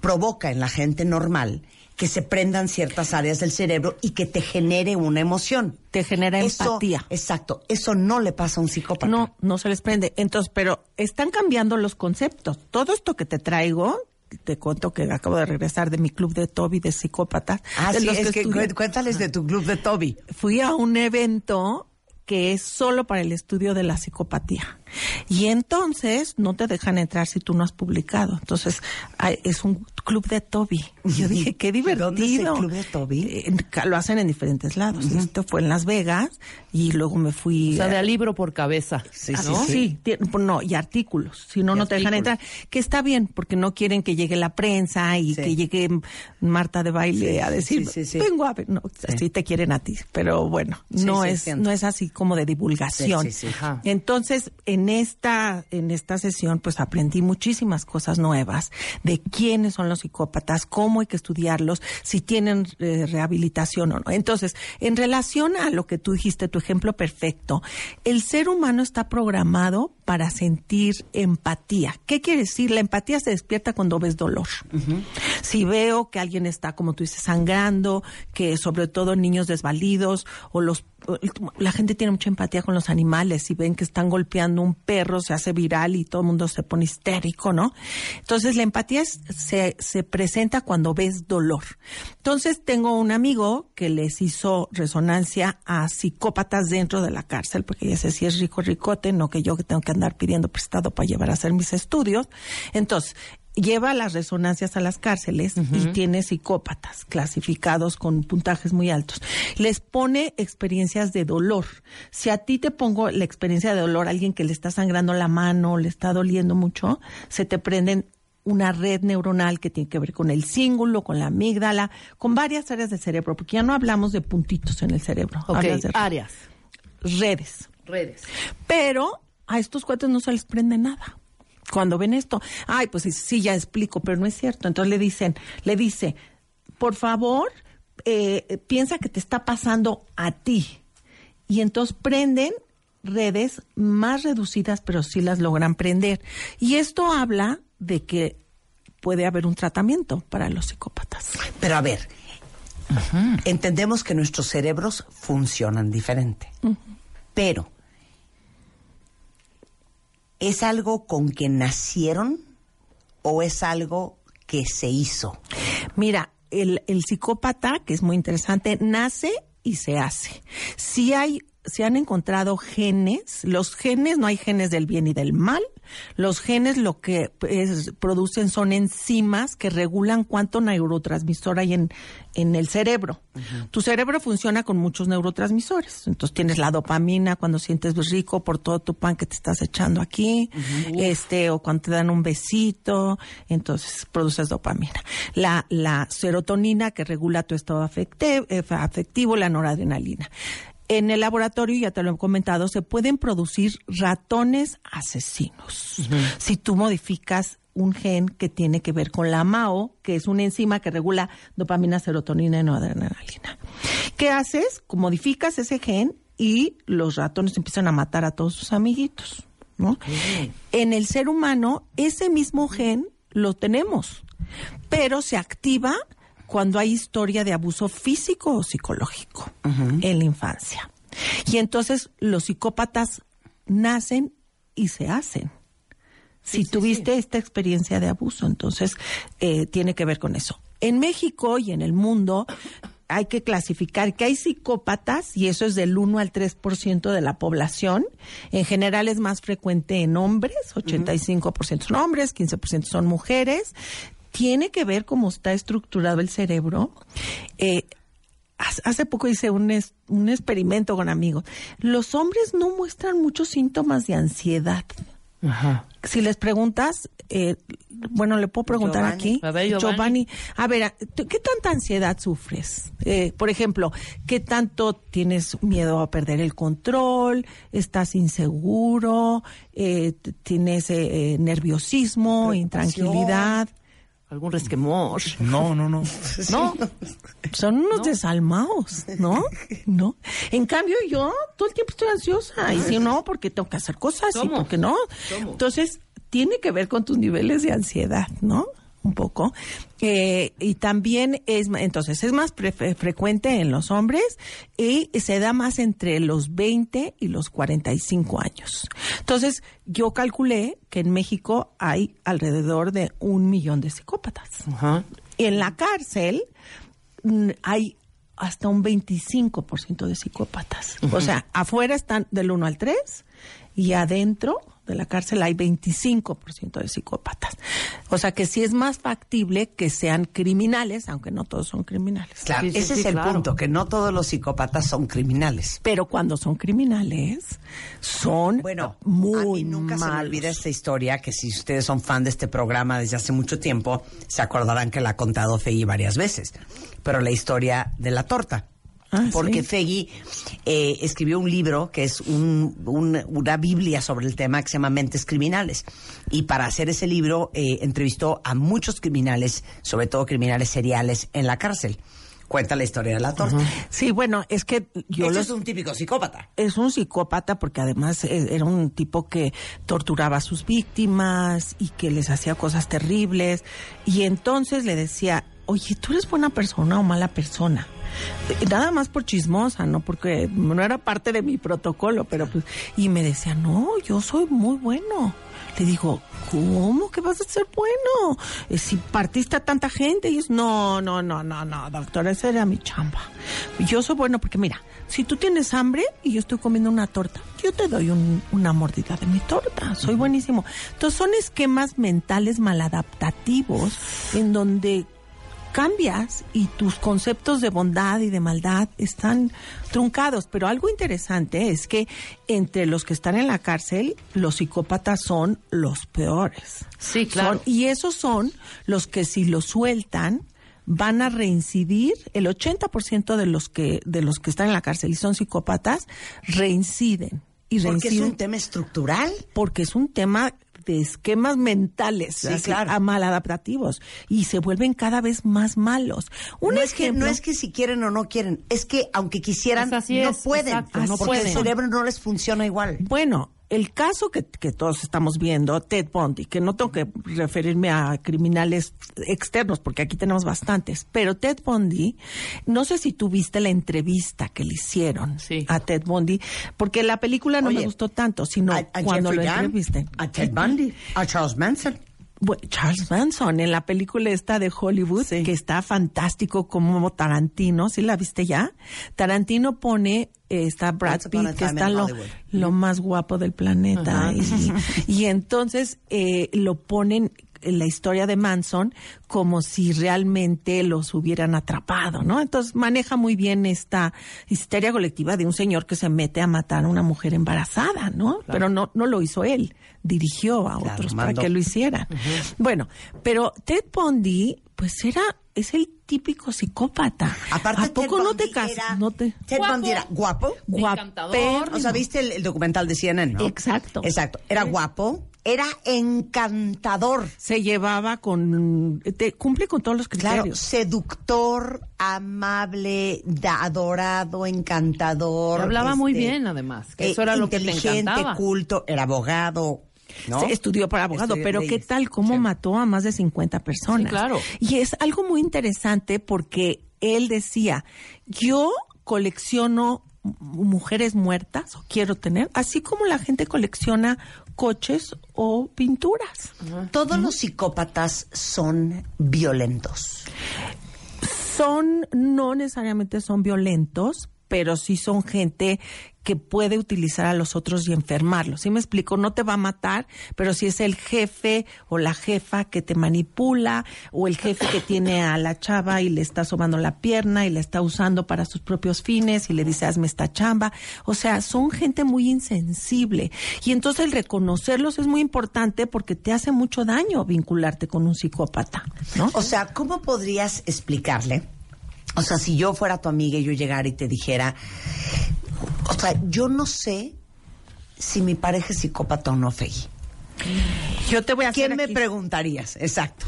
provoca en la gente normal que se prendan ciertas áreas del cerebro y que te genere una emoción. Te genera Eso- empatía. Exacto. Eso no le pasa a un psicópata. No, no se les prende. Entonces, pero están cambiando los conceptos. Todo esto que te traigo, te cuento que acabo de regresar de mi club de Toby de psicópatas. Ah, de sí, los es que estudian. cu- cuéntales de tu club de Toby. Fui a un evento que es solo para el estudio de la psicopatía. Y entonces no te dejan entrar si tú no has publicado. Entonces hay- es un club de Toby. Y yo dije, *laughs* qué divertido. ¿Dónde es el club de Toby? Ca- lo hacen en diferentes lados. Esto fue en Las Vegas y luego me fui... O sea, de a- libro por cabeza. Ah, ¿no? Sí, ti- no, y artículos. Si no, Y no te dejan entrar. Que está bien, porque no quieren que llegue la prensa y Sí. que llegue Marta de baile Sí, a decir, sí, sí, sí. vengo a ver. No, así te quieren a ti. Pero bueno, Sí, no sí, es no es así como de divulgación. Sí, sí, sí. Ajá. Entonces, en esta, en esta sesión, pues aprendí muchísimas cosas nuevas de quiénes son los psicópatas, cómo hay que estudiarlos, si tienen eh, rehabilitación o no. Entonces, en relación a lo que tú dijiste, tu ejemplo perfecto, el ser humano está programado para sentir empatía. ¿Qué quiere decir? La empatía se despierta cuando ves dolor. Si veo que alguien está, como tú dices, sangrando, que sobre todo niños desvalidos o los la gente tiene mucha empatía con los animales. Si ven que están golpeando un perro, se hace viral y todo el mundo se pone histérico, ¿no? Entonces, la empatía se, se presenta cuando ves dolor. Entonces, tengo un amigo que les hizo resonancia a psicópatas dentro de la cárcel, porque ya sé si es rico ricote, no que yo que tengo que andar pidiendo prestado para llevar a hacer mis estudios. Entonces, lleva las resonancias a las cárceles y tiene psicópatas clasificados con puntajes muy altos. Les pone experiencias de dolor. Si a ti te pongo la experiencia de dolor, alguien que le está sangrando la mano, le está doliendo mucho, se te prenden una red neuronal que tiene que ver con el cíngulo, con la amígdala, con varias áreas del cerebro, porque ya no hablamos de puntitos en el cerebro. Ok, hablas de áreas. redes. Redes. Pero a estos cuates no se les prende nada. Cuando ven esto, ay, pues sí, ya explico, pero no es cierto. Entonces le dicen, le dice, por favor, eh, piensa que te está pasando a ti. Y entonces prenden redes más reducidas, pero sí las logran prender. Y esto habla de que puede haber un tratamiento para los psicópatas. Pero a ver, Entendemos que nuestros cerebros funcionan diferente. Pero, ¿es algo con que nacieron o es algo que se hizo? Mira, el, el psicópata, que es muy interesante, nace y se hace. Si hay, se han encontrado genes, los genes, no hay genes del bien y del mal, los genes lo que es- producen son enzimas que regulan cuánto neurotransmisor hay en, en el cerebro. Tu cerebro funciona con muchos neurotransmisores. Entonces tienes la dopamina cuando sientes rico por todo tu pan que te estás echando aquí, este, o cuando te dan un besito, entonces produces dopamina. La, la serotonina que regula tu estado eh, afectivo, la noradrenalina. En el laboratorio, ya te lo he comentado, se pueden producir ratones asesinos. Si tú modificas un gen que tiene que ver con la MAO, que es una enzima que regula dopamina, serotonina y noradrenalina. ¿Qué haces? Modificas ese gen y los ratones empiezan a matar a todos sus amiguitos. ¿no? En el ser humano, ese mismo gen lo tenemos, pero se activa cuando hay historia de abuso físico o psicológico en la infancia. Y entonces los psicópatas nacen y se hacen. Si tuviste esta experiencia de abuso, entonces eh, tiene que ver con eso. En México y en el mundo hay que clasificar que hay psicópatas, y eso es del 1 al 3% de la población. En general es más frecuente en hombres, 85% son hombres, 15% son mujeres. Tiene que ver cómo está estructurado el cerebro. Eh, hace- poco hice un, es- un experimento con amigos. Los hombres no muestran muchos síntomas de ansiedad. Si les preguntas, eh, bueno, le puedo preguntar Giovanni. aquí. A ver, Giovanni. A ver, ¿tú ¿qué tanta ansiedad sufres? Eh, por ejemplo, ¿qué tanto tienes miedo a perder el control? ¿Estás inseguro? Eh, ¿Tienes eh, eh, nerviosismo, intranquilidad? ¿Algún resquemor? No, no, no. *laughs* No, son unos desalmados, ¿no? *laughs* ¿No? En cambio, yo todo el tiempo estoy ansiosa. Y si no, porque tengo que hacer cosas. Y porque no. ¿Cómo? Entonces, tiene que ver con tus niveles de ansiedad, ¿no? Un poco. Eh, y también es, entonces, es más pre- frecuente en los hombres y se da más entre los 20 y los 45 años. Entonces, yo calculé que en México hay alrededor de un millón de psicópatas. En la cárcel mm, hay hasta un 25% de psicópatas. O sea, afuera están del 1 al 3 y adentro de la cárcel hay 25% de psicópatas. O sea que sí es más factible que sean criminales, aunque no todos son criminales. Claro, ese es el punto, que no todos los psicópatas son criminales. Pero cuando son criminales, son Bueno, muy a mí nunca se me olvida esta historia, que si ustedes son fan de este programa desde hace mucho tiempo, se acordarán que la ha contado Fegui varias veces. Pero la historia de la torta. Ah, Porque sí. Fegui eh, escribió un libro que es un- un- una biblia sobre el tema que se llama Mentes Criminales. Y para hacer ese libro eh, entrevistó a muchos criminales, sobre todo criminales seriales, en la cárcel. Cuenta la historia de la torta. Sí, bueno, es que yo Este los- es un típico psicópata. es un psicópata porque además eh, era un tipo que torturaba a sus víctimas y que les hacía cosas terribles. Y entonces le decía, oye, ¿tú eres buena persona o mala persona? Nada más por chismosa, ¿no? Porque no era parte de mi protocolo, pero pues... Y me decía, no, yo soy muy bueno. Le digo, ¿cómo que vas a ser bueno? Eh, si partiste a tanta gente. Y es, no, no, no, no, no, doctora, esa era mi chamba. Yo soy bueno porque, mira, si tú tienes hambre y yo estoy comiendo una torta, yo te doy un- una mordida de mi torta. Soy buenísimo. Entonces, son esquemas mentales maladaptativos en donde cambias y tus conceptos de bondad y de maldad están truncados. Pero algo interesante es que entre los que están en la cárcel, los psicópatas son los peores. Sí, claro. Son- y esos son los que si los sueltan van a reincidir el 80% de los que de los que están en la cárcel y son psicópatas reinciden y Porque es reinciden un tema estructural. porque es un tema de esquemas mentales, Sí, así, claro. a maladaptativos y se vuelven cada vez más malos. Un no, es que, no es que si quieren o no quieren, es que aunque quisieran, Pues así no es, pueden, exacto, no porque el cerebro no les funciona igual. bueno, el caso que, que todos estamos viendo, Ted Bundy, que no tengo que referirme a criminales externos, porque aquí tenemos bastantes, pero Ted Bundy, no sé si tú viste la entrevista que le hicieron a Ted Bundy, porque la película no me gustó tanto, sino a- a cuando lo Jeffrey Dahmer, entrevisté. a Ted Bundy, a Charles Manson. Charles Manson en la película esta de Hollywood que está fantástico como Tarantino, ¿sí la viste ya? Tarantino pone eh, está Brad Pitt que está lo, lo más guapo del planeta y, y *laughs* entonces eh, lo ponen en la historia de Manson como si realmente los hubieran atrapado, ¿no? Entonces maneja muy bien esta histeria colectiva de un señor que se mete a matar a una mujer embarazada, ¿no? Pero no, no lo hizo él, dirigió a otros para que lo hicieran. Bueno, pero Ted Bundy, pues era, es el típico psicópata. Aparte, ¿A poco Ted no te casas? No te... Ted Bundy era guapo. Guapérrimo. O sea, ¿viste el, el documental de CNN, no? Exacto. Exacto. Era guapo, era encantador. Se llevaba con... Te, cumple con todos los Claro, criterios. seductor, amable, da- adorado, encantador. Hablaba muy este, bien, además, que eh, eso era lo que inteligente, encantaba. culto, era abogado. ¿No? Se estudió para abogado, pero ¿qué tal cómo mató a más de 50 personas? Sí, claro. Y es algo muy interesante porque él decía, yo colecciono mujeres muertas, o quiero tener, así como la gente colecciona coches o pinturas. Todos los psicópatas son violentos. Son, no necesariamente son violentos, pero sí son gente que puede utilizar a los otros y enfermarlos. ¿Sí me explico? No te va a matar, pero si es el jefe o la jefa que te manipula, o el jefe que tiene a la chava y le está sobando la pierna y la está usando para sus propios fines y le dice, hazme esta chamba. O sea, son gente muy insensible. Y entonces el reconocerlos es muy importante porque te hace mucho daño vincularte con un psicópata. O sea, ¿cómo podrías explicarle? O sea, si yo fuera tu amiga y yo llegara y te dijera, o sea, yo no sé si mi pareja es psicópata o no, Fegui. Yo te voy a ¿Quién hacer me aquí- preguntarías? Exacto.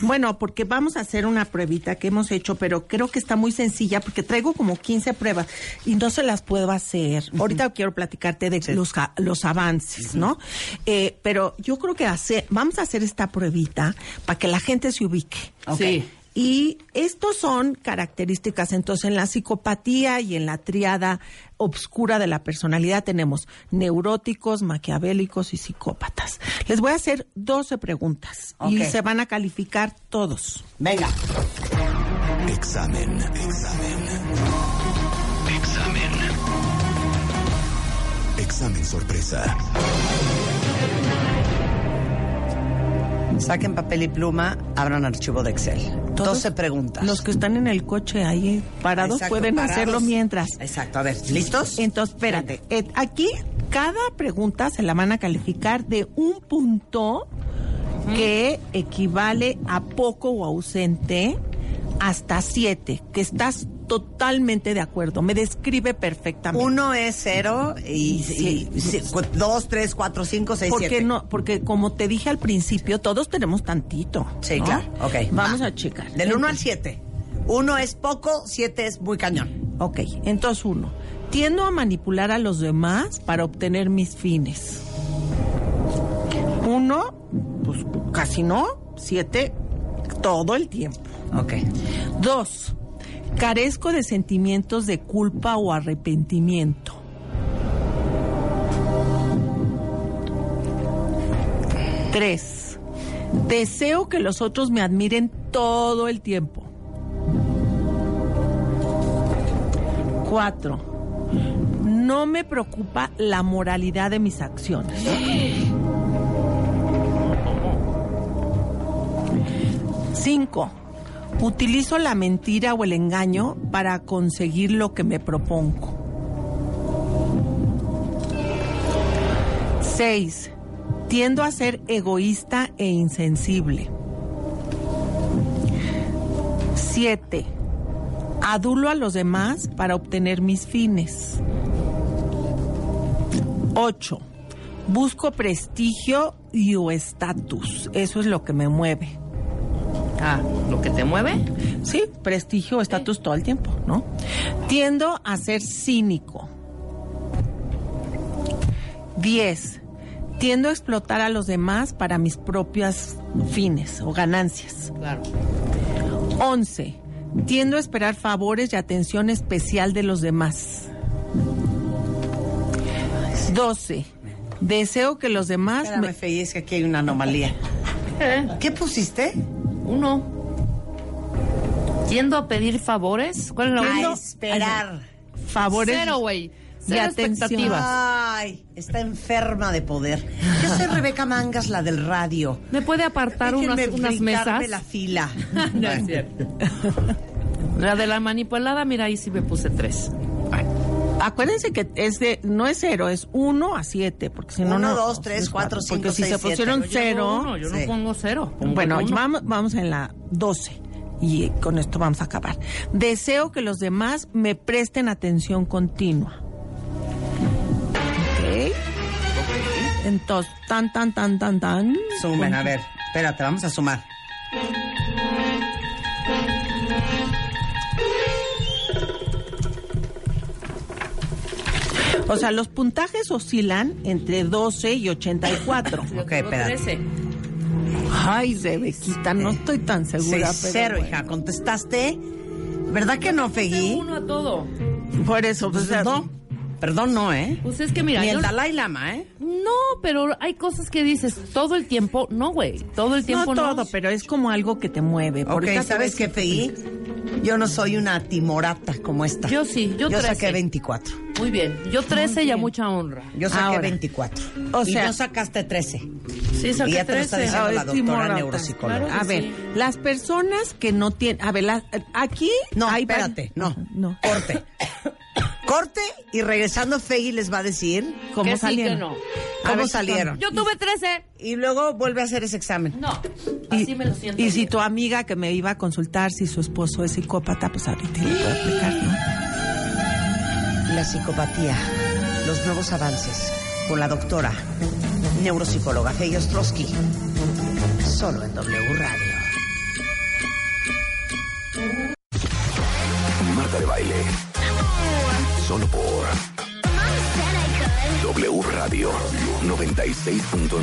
Bueno, porque vamos a hacer una pruebita que hemos hecho, pero creo que está muy sencilla porque traigo como 15 pruebas y no se las puedo hacer. Ahorita quiero platicarte de los, los avances, ¿no? Eh, pero yo creo que hace, vamos a hacer esta pruebita para que la gente se ubique. Sí. Y estos son características. Entonces, en la psicopatía y en la triada obscura de la personalidad tenemos neuróticos, maquiavélicos y psicópatas. Les voy a hacer 12 preguntas y se van a calificar todos. Venga. Examen. Examen. Examen. Examen sorpresa. Saquen papel y pluma, abran archivo de Excel. Todos 12 preguntas. Los que están en el coche ahí parados Exacto, pueden parados. hacerlo mientras. Exacto, a ver, ¿listos? Entonces, espérate. Eh, aquí cada pregunta se la van a calificar de un punto que equivale a poco o ausente hasta siete, que estás totalmente de acuerdo. Me describe perfectamente. Uno es cero y, Sí. y- dos, tres, cuatro, cinco, seis, porque siete. no, porque como te dije al principio, todos tenemos tantito. Sí, ¿no? claro. Ok. Vamos va. a checar. Del uno al siete. Uno es poco, siete es muy cañón. Ok, entonces uno. Tiendo a manipular a los demás para obtener mis fines. Uno, pues casi no. Siete, todo el tiempo. Ok. Dos, carezco de sentimientos de culpa o arrepentimiento. Tres, deseo que los otros me admiren todo el tiempo. Cuatro, no me preocupa la moralidad de mis acciones. Cinco, utilizo la mentira o el engaño para conseguir lo que me propongo. Seis, tiendo a ser egoísta e insensible. Siete, adulo a los demás para obtener mis fines. 8. Busco prestigio y o estatus. Eso es lo que me mueve. Ah, ¿lo que te mueve? Sí, prestigio estatus todo el tiempo, ¿no? Tiendo a ser cínico. 10. Tiendo a explotar a los demás para mis propias fines o ganancias. Claro. 11. Tiendo a esperar favores y atención especial de los demás. 12. Deseo que los demás... Espérame, me- Fey, es que aquí hay una anomalía. ¿Qué pusiste? Uno. Yendo a pedir favores. ¿Cuál es la A última? esperar. favores Cero, güey. de expectativas. Ay, está enferma de poder. Yo soy Rebeca Mangas, la del radio. ¿Me puede apartar unas, Déjenme unas mesas? la fila. *laughs* No es cierto. La de la manipulada, mira, ahí sí me puse tres. Acuérdense que es de, no es cero, es 1 a 7, porque si no, Uno, no. dos, tres, cuatro, cinco, Porque si seis, se siete. pusieron Yo llevo cero. uno, yo Sí. no pongo cero. pongo Bueno, uno. vamos, vamos en la 12 y con esto vamos a acabar. Deseo que los demás me presten atención continua. Ok. Entonces, tan, tan, tan, tan, tan. Sumen, a ver. Espérate, vamos a sumar. O sea, los puntajes oscilan entre 12 y 84. Yo *laughs* Ok, espérate. 13. Ay, Rebequita, no estoy tan segura. Pero cero, bueno. hija. ¿Contestaste? ¿Verdad que no, Fegui? Uno a todo. Por eso, pues, Pues no. Perdón, no, ¿eh? Pues es que mira, Ni yo- el Dalai Lama, ¿eh? no, pero hay cosas que dices todo el tiempo, no, güey, todo el tiempo no no. todo, pero es como algo que te mueve. Ok, Ahorita te ¿sabes qué, Fegui? Yo no soy una timorata como esta. Yo sí, yo Yo 13. saqué 24. Muy bien, yo 13 y a mucha honra. Yo saqué Ahora. 24. O y sea- no sacaste 13. Sí, Y saqué ya te lo está 13. diciendo Ah, la doctora neuropsicóloga. Claro. A ver, Sí. las personas que no tienen, a ver, la- aquí No, hay espérate, no. no. Corte. Corte y regresando Fegui les va a decir ¿Cómo Que sí, salieron? que no. A cómo ver, salieron. Yo tuve 13. Y luego vuelve a hacer ese examen. No, Y, así me lo siento. y si tu amiga que me iba a consultar si su esposo es psicópata, pues ahorita le puedo aplicar, ¿no? La psicopatía, los nuevos avances con la doctora neuropsicóloga Fegui Ostrowski. Solo en W Radio. Marta de baile. Solo por W Radio 96.9.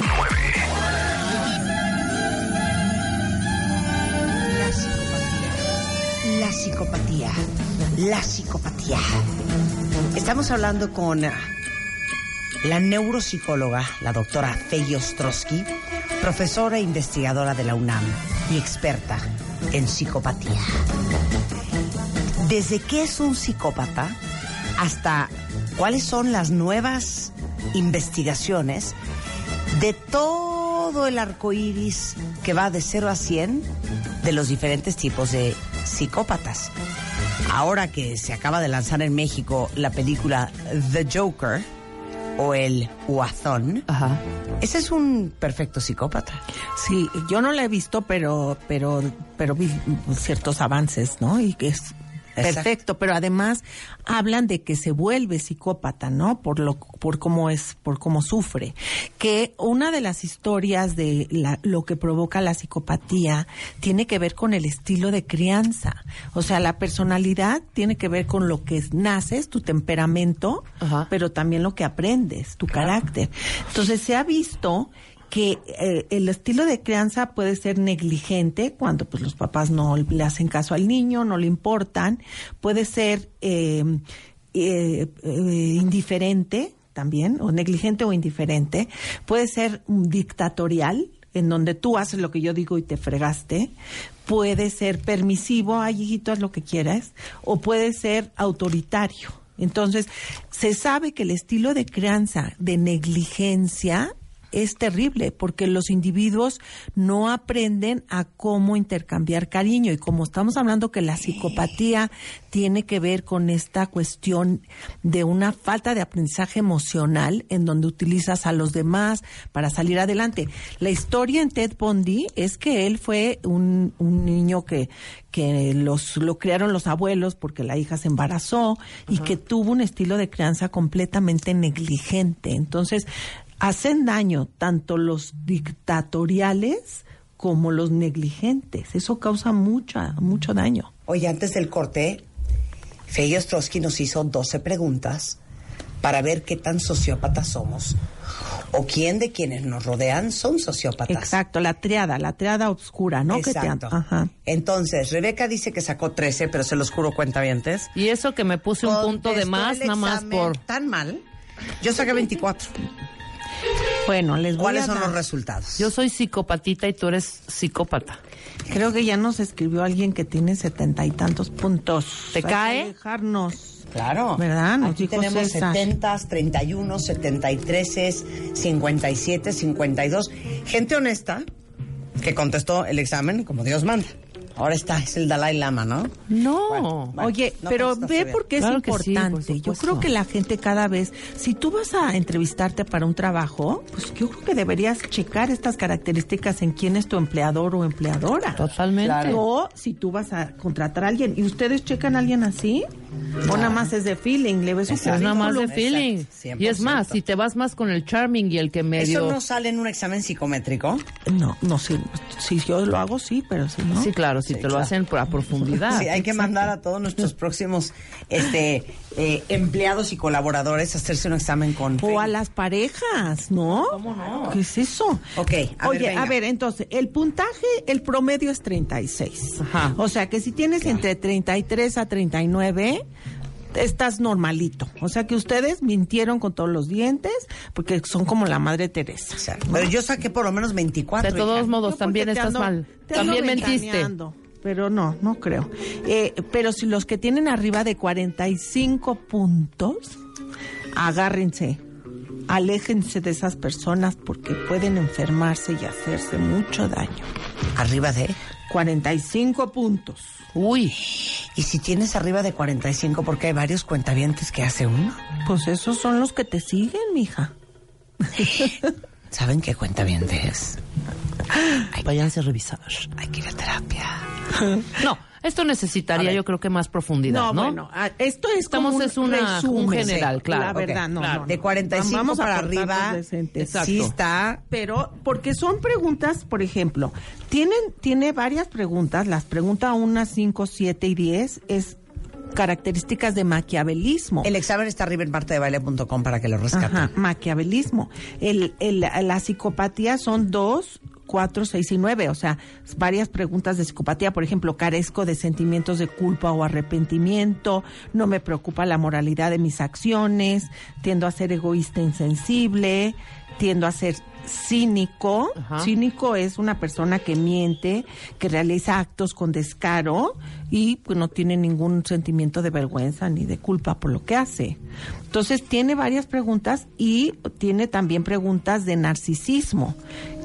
La psicopatía. La psicopatía. La psicopatía. Estamos hablando con ah, la neuropsicóloga, la doctora Fey Ostrowski, profesora e investigadora de la UNAM y experta en psicopatía. Desde qué es un psicópata hasta cuáles son las nuevas investigaciones de todo el arco iris que va de 0 a 100 de los diferentes tipos de psicópatas. Ahora que se acaba de lanzar en México la película The Joker o el Guasón, Ajá. ese es un perfecto psicópata. Sí, yo no la he visto, pero, pero, pero vi ciertos avances, ¿no? Y que es Exacto. perfecto, pero además hablan de que se vuelve psicópata, ¿no? Por lo, por cómo es, por cómo sufre. Que una de las historias de la- lo que provoca la psicopatía tiene que ver con el estilo de crianza. O sea, la personalidad tiene que ver con lo que naces, tu temperamento, Ajá. pero también lo que aprendes, tu carácter. Entonces se ha visto que eh, el estilo de crianza puede ser negligente cuando pues los papás no le hacen caso al niño, no le importan, puede ser eh, eh, eh, indiferente también, o negligente o indiferente, puede ser dictatorial, en donde tú haces lo que yo digo y te fregaste, puede ser permisivo, ay hijito, haz lo que quieras, o puede ser autoritario. Entonces, se sabe que el estilo de crianza de negligencia es terrible porque los individuos no aprenden a cómo intercambiar cariño y como estamos hablando que la psicopatía tiene que ver con esta cuestión de una falta de aprendizaje emocional en donde utilizas a los demás para salir adelante. La historia en Ted Bundy es que él fue un, un niño que, que los, lo crearon los abuelos porque la hija se embarazó y que tuvo un estilo de crianza completamente negligente. Entonces, hacen daño tanto los dictatoriales como los negligentes. Eso causa mucha, mucho daño. Oye, antes del corte, Fey Ostrowski nos hizo 12 preguntas para ver qué tan sociópatas somos o quién de quienes nos rodean son sociópatas. Exacto, la triada, la triada oscura, ¿no? Que te han- Exacto. Ajá. Entonces, Rebeca dice que sacó 13, pero se los juro cuentavientes. Y eso que me puse un punto de más, nada más por... Tan mal. Yo saqué 24. Bueno, les voy ¿Cuáles a son los resultados? Yo soy psicopatita y tú eres psicópata. Creo que ya nos escribió alguien que tiene setenta y tantos puntos. ¿Te Hay que cae? dejarnos. Claro. ¿Verdad? Nos Aquí tenemos César. 70, 31, 73, 57, 52. Gente honesta que contestó el examen como Dios manda. Ahora está, es el Dalai Lama, ¿no? No. Bueno, Oye, no pero ve por qué es Claro que sí, por importante. yo creo que la gente cada vez, si tú vas a entrevistarte para un trabajo, pues yo creo que deberías checar estas características en quién es tu empleador o empleadora. Totalmente. Claro. O si tú vas a contratar a alguien y ustedes checan a alguien así, o nada más es de feeling, le ves su Es nada más de feeling. Exacto, Y es más, 100%. si te vas más con el charming y el que medio... ¿Eso no sale en un examen psicométrico? No, no, si, si yo lo hago, sí, pero si no. Sí, claro, si te lo claro. hacen a profundidad. Sí, hay que mandar a todos nuestros próximos este, eh, empleados y colaboradores a hacerse un examen con... O a las parejas, ¿no? ¿Cómo no? ¿Qué es eso? Ok, a Oye, ver, venga. a ver, entonces, el puntaje, el promedio es 36. Ajá. O sea, que si tienes entre 33 a 39, estás normalito. O sea, que ustedes mintieron con todos los dientes, porque son como la Madre Teresa. O sea, Pero yo saqué por lo menos 24. De todos hija. modos, también estás ando- mal. También mentiste. Pero no, no creo. Eh, pero si los que tienen arriba de 45 puntos, agárrense, aléjense de esas personas porque pueden enfermarse y hacerse mucho daño. Arriba de... 45 puntos. Uy, Y si tienes arriba de 45, porque hay varios cuentavientes que hace uno. Pues esos son los que te siguen, mija. *laughs* ¿Saben qué cuentaviente es? *gasps* váyanse a revisar. Hay que ir a terapia. *laughs* No, esto necesitaría yo creo que más profundidad, No, ¿no? bueno, ah, esto es Estamos como un es una- un general, claro, La verdad, no, claro. no, De no. 45 Vamos a para arriba, sí está... Pero, porque son preguntas, por ejemplo, tienen, tiene varias preguntas, las preguntas 1, 5, 7 y 10 es características de maquiavelismo. El examen está arriba en martadebaile.com para que lo rescaten. Ajá, maquiavelismo. El, el- la psicopatía son dos, cuatro, seis y nueve. O sea, varias preguntas de psicopatía. Por ejemplo, carezco de sentimientos de culpa o arrepentimiento. No me preocupa la moralidad de mis acciones. Tiendo a ser egoísta e insensible. Tiendo a ser cínico. Ajá. Cínico es una persona que miente, que realiza actos con descaro y pues no tiene ningún sentimiento de vergüenza ni de culpa por lo que hace. Entonces tiene varias preguntas y tiene también preguntas de narcisismo,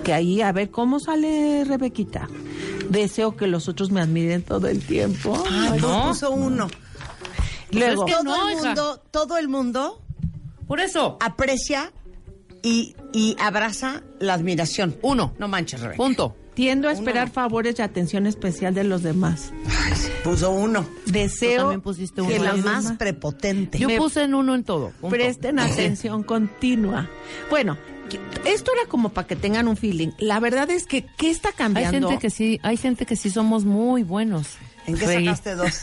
que ahí a ver cómo sale Rebequita. Deseo que los otros me admiren todo el tiempo. Ah, no. no, puso uno. Luego, es que todo no, el hija. mundo, todo el mundo Por eso, aprecia y, y abraza la admiración. uno. No manches, Rebeca. Punto. tiendo a esperar favores y atención especial de los demás. Puso uno. Deseo también pusiste que uno. Que la más demás prepotente. Yo Me- puse en uno en todo. punto. presten atención continua. Bueno, esto era como para que tengan un feeling. La verdad es que, ¿qué está Hay cambiando? gente que sí, hay gente que sí somos muy buenos. ¿En qué sacaste dos?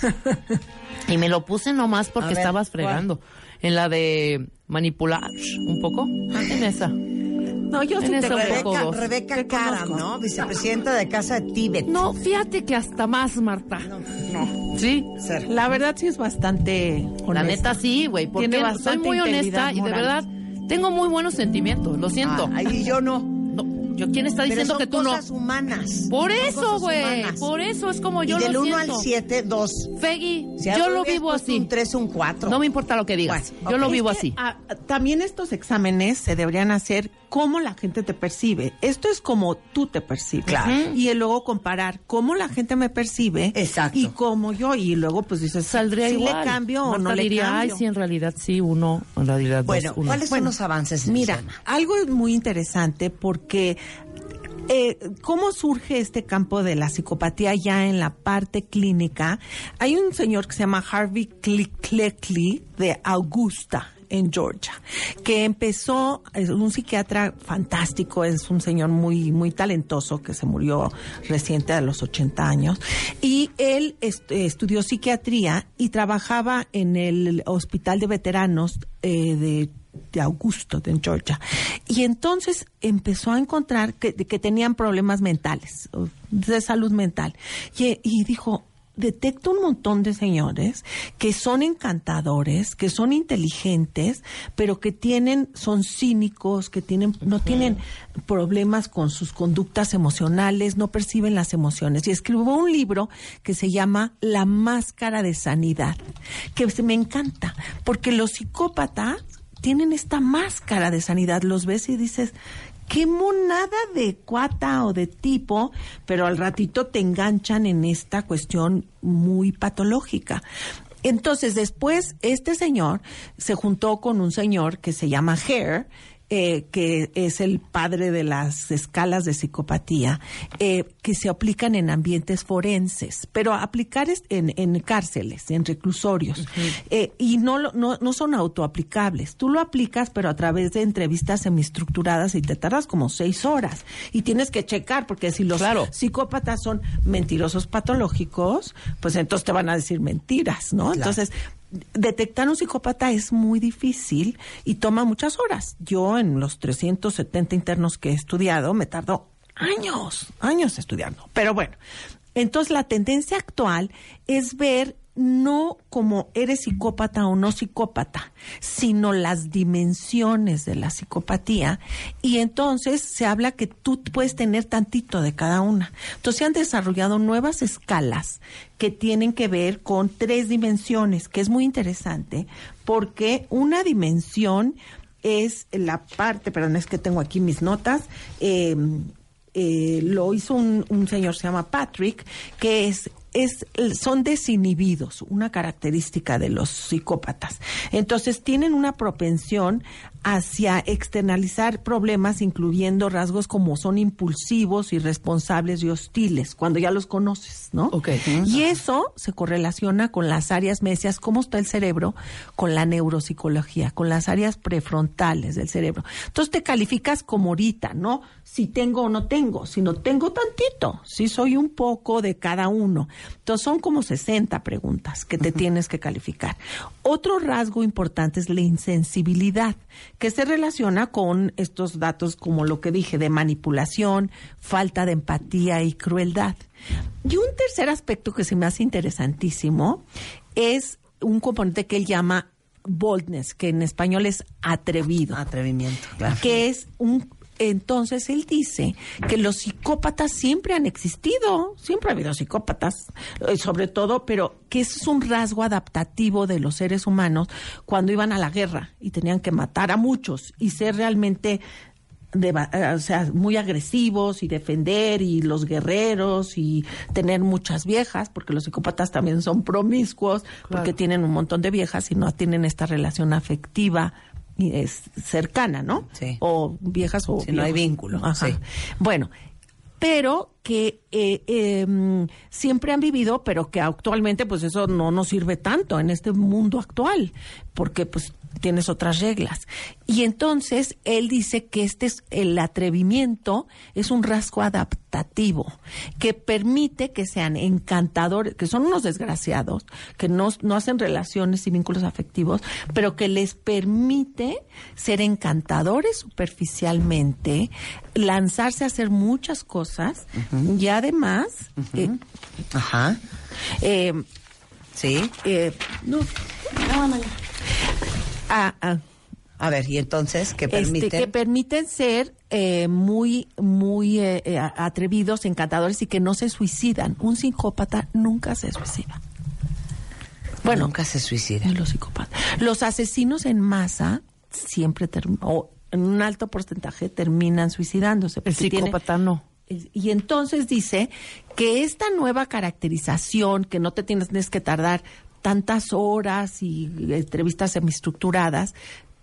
Y me lo puse nomás porque ver, estabas fregando. En la de manipular un poco. En esa. No, yo sí te Rebeca, dos. Rebeca Karam. ¿no? Vicepresidenta de Casa de Tíbet. No, fíjate que hasta más, Marta. no, no. Sí. Ser. La verdad sí es bastante honesta. La neta sí, güey. Porque Tiene soy muy honesta y de verdad tengo muy buenos sentimientos. Lo siento. Ah, ahí yo no. No, yo, ¿Quién está Pero diciendo son que tú no? cosas humanas. Por Son eso, güey. Por eso es como yo y del lo 1 siento. al 7, 2. Feggy, Si yo lo vivo puesto así. un 3, un 4. No me importa lo que digas. Bueno, yo lo Es vivo Es que, así. ah, también estos exámenes se deberían hacer cómo la gente te percibe. Esto es como tú te percibes. Claro. Y luego comparar cómo la gente me percibe Exacto. y cómo yo. Y luego pues dices, Saldría si igual. le cambio o Marta no le diría, cambio. ay, sí, en realidad sí, uno, en realidad Bueno, dos, uno. ¿cuáles son Bueno, los avances en Mira, algo muy interesante porque eh, cómo surge este campo de la psicopatía ya en la parte clínica. Hay un señor que se llama Harvey Cle- Cleckley de Augusta en Georgia, que empezó, es un psiquiatra fantástico, es un señor muy, muy talentoso que se murió reciente a los 80 años, y él est- estudió psiquiatría y trabajaba en el hospital de veteranos eh, de de Augusto, de Georgia. Y entonces empezó a encontrar que, que tenían problemas mentales, de salud mental. Y, y dijo, detecto un montón de señores que son encantadores, que son inteligentes, pero que tienen, son cínicos, que tienen, no tienen problemas con sus conductas emocionales, no perciben las emociones. Y escribió un libro que se llama La máscara de sanidad, que se me encanta, porque los psicópatas tienen esta máscara de sanidad, los ves y dices, qué monada de cuata o de tipo, pero al ratito te enganchan en esta cuestión muy patológica. Entonces, después, este señor se juntó con un señor que se llama Hare, eh, que es el padre de las escalas de psicopatía, eh, que se aplican en ambientes forenses, pero aplicar es en, en cárceles, en reclusorios, eh, y no, no, no son autoaplicables. Tú lo aplicas, pero a través de entrevistas semiestructuradas y te tardas como seis horas. Y tienes que checar, porque si los psicópatas son mentirosos patológicos, pues entonces te van a decir mentiras, ¿no? Entonces, detectar un psicópata es muy difícil y toma muchas horas. Yo en los 370 internos que he estudiado me tardó años, años estudiando. Pero bueno, entonces la tendencia actual es ver no como eres psicópata o no psicópata, sino las dimensiones de la psicopatía. Y entonces se habla que tú puedes tener tantito de cada una. Entonces se han desarrollado nuevas escalas que tienen que ver con tres dimensiones, que es muy interesante, porque una dimensión es la parte, perdón, es que tengo aquí mis notas, eh, eh, lo hizo un, un señor, se llama Patrick, que es, es, son desinhibidos, una característica de los psicópatas. Entonces tienen una propensión hacia externalizar problemas, incluyendo rasgos como son impulsivos, irresponsables y hostiles, cuando ya los conoces, ¿no? Y eso se correlaciona con las áreas mesias, cómo está el cerebro, con la neuropsicología, con las áreas prefrontales del cerebro. Entonces te calificas como ahorita, ¿no? Si tengo o no tengo, si no tengo tantito, si soy un poco de cada uno. Entonces son como 60 preguntas que te tienes que calificar. Otro rasgo importante es la insensibilidad, que se relaciona con estos datos como lo que dije de manipulación, falta de empatía y crueldad. Y un tercer aspecto que se me hace interesantísimo es un componente que él llama boldness, que en español es atrevido. Atrevimiento, Que es un entonces él dice que los psicópatas siempre han existido, siempre ha habido psicópatas, eh, sobre todo, pero que es un rasgo adaptativo de los seres humanos cuando iban a la guerra y tenían que matar a muchos y ser realmente eh, o sea, muy agresivos y defender y los guerreros y tener muchas viejas, porque los psicópatas también son promiscuos, porque tienen un montón de viejas y no tienen esta relación afectiva es cercana, ¿no? Sí. O viejas o Sí, no hay vínculo, Ajá. sí. Bueno, pero que eh, eh, siempre han vivido, pero que actualmente pues eso no nos sirve tanto en este mundo actual, porque pues tienes otras reglas. Y entonces él dice que este es el atrevimiento es un rasgo adaptativo que permite que sean encantadores, que son unos desgraciados, que no, no hacen relaciones y vínculos afectivos, pero que les permite ser encantadores superficialmente, lanzarse a hacer muchas cosas y además, eh, Ajá. eh, Sí. eh, no, ah, ah, A ver, y entonces, ¿qué este, permiten? que permiten ser eh, muy, muy eh, eh, atrevidos, encantadores y que no se suicidan. Un psicópata nunca se suicida. Bueno, Nunca se suicida. los psicópatas. Los asesinos en masa siempre o en un alto porcentaje terminan suicidándose. El tiene- psicópata no. y entonces dice que esta nueva caracterización, que no te tienes, tienes que tardar tantas horas y entrevistas semiestructuradas,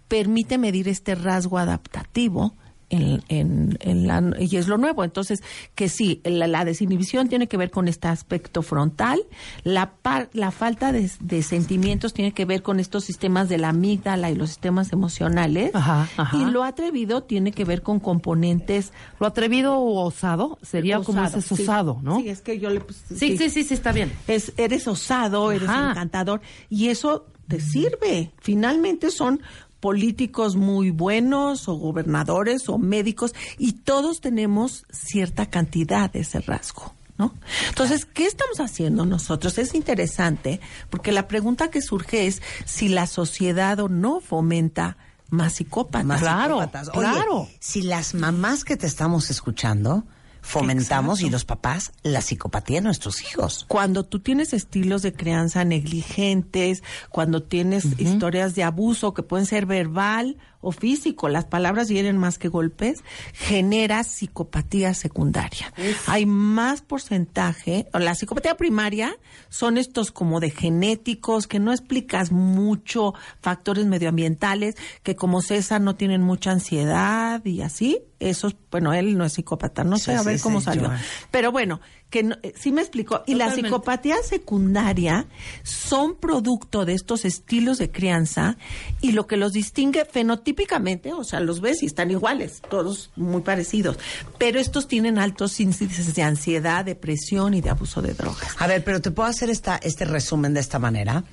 permite medir este rasgo adaptativo. En, en- en la, y es lo nuevo. Entonces, que sí, la, la desinhibición tiene que ver con este aspecto frontal, la, par- la falta de, de sentimientos tiene que ver con estos sistemas de la amígdala y los sistemas emocionales, Ajá, ajá. y lo atrevido tiene que ver con componentes Lo atrevido o osado sería como Osado, ese sí. osado, ¿no? Sí, es que yo le puse- Sí, sí, sí, sí, está bien. Es, eres osado, eres Ajá. encantador y eso te sirve. Finalmente son políticos muy buenos o gobernadores o médicos y todos tenemos cierta cantidad de ese rasgo. ¿No? Entonces, ¿qué estamos haciendo nosotros? Es interesante porque la pregunta que surge es si la sociedad o no fomenta más psicópatas. Más psicópatas. Oye, si las mamás que te estamos escuchando fomentamos y los papás la psicopatía de nuestros hijos. Cuando tú tienes estilos de crianza negligentes, cuando tienes historias de abuso que pueden ser verbal o físico, las palabras vienen más que golpes, genera psicopatía secundaria. Hay más porcentaje, o la psicopatía primaria son estos como de genéticos, que no explicas mucho, factores medioambientales, que como César no tienen mucha ansiedad y así, esos, bueno, él no es psicópata, no sé a ver sí, cómo sí, salió. Pero bueno, que no- eh, sí me explicó. Y la psicopatía secundaria son producto de estos estilos de crianza y lo que los distingue fenotípicamente, o sea, los ves y están iguales, todos muy parecidos, pero estos tienen altos índices de ansiedad, depresión y de abuso de drogas. A ver, pero te puedo hacer esta, este resumen de esta manera.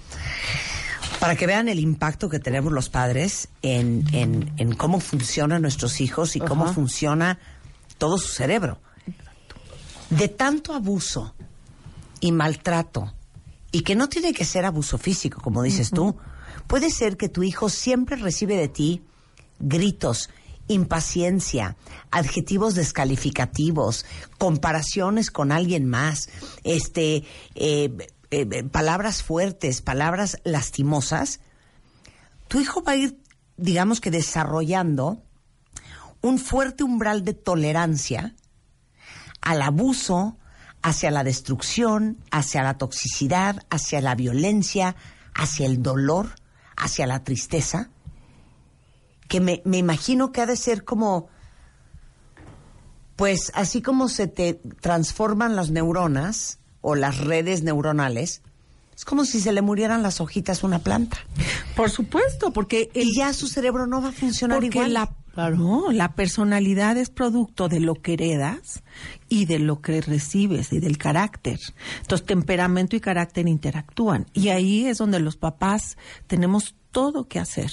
Para que vean el impacto que tenemos los padres en, en, en cómo funcionan nuestros hijos y cómo funciona todo su cerebro. De tanto abuso y maltrato, y que no tiene que ser abuso físico, como dices tú, puede ser que tu hijo siempre recibe de ti gritos, impaciencia, adjetivos descalificativos, comparaciones con alguien más, este, eh, eh, eh, palabras fuertes, palabras lastimosas, tu hijo va a ir, digamos que desarrollando un fuerte umbral de tolerancia al abuso, hacia la destrucción, hacia la toxicidad, hacia la violencia, hacia el dolor, hacia la tristeza, que me, me imagino que ha de ser como, pues así como se te transforman las neuronas o las redes neuronales, es como si se le murieran las hojitas a una planta. Por supuesto, porque y ya su cerebro no va a funcionar porque igual. la no, la personalidad es producto de lo que heredas y de lo que recibes y del carácter. Entonces, temperamento y carácter interactúan. Y ahí es donde los papás tenemos todo que hacer.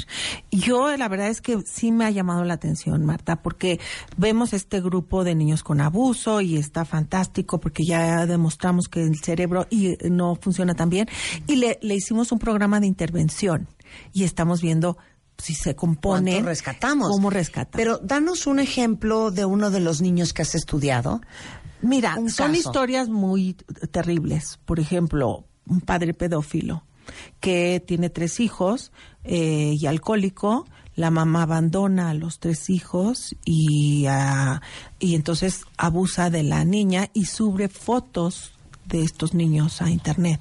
Yo, la verdad es que sí me ha llamado la atención, Marta, porque vemos este grupo de niños con abuso y está fantástico porque ya demostramos que el cerebro y no funciona tan bien. Y le, le hicimos un programa de intervención y estamos viendo si se compone. ¿Cuánto rescatamos? ¿Cómo rescatamos? Pero danos un ejemplo de uno de los niños que has estudiado. Mira, Un son caso. historias muy terribles. Por ejemplo, un padre pedófilo que tiene tres hijos eh, y alcohólico. La mamá abandona a los tres hijos y, ah, y entonces abusa de la niña y sube fotos de estos niños a internet,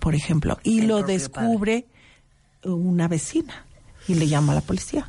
por ejemplo. Y El lo descubre una vecina y le llama a la policía.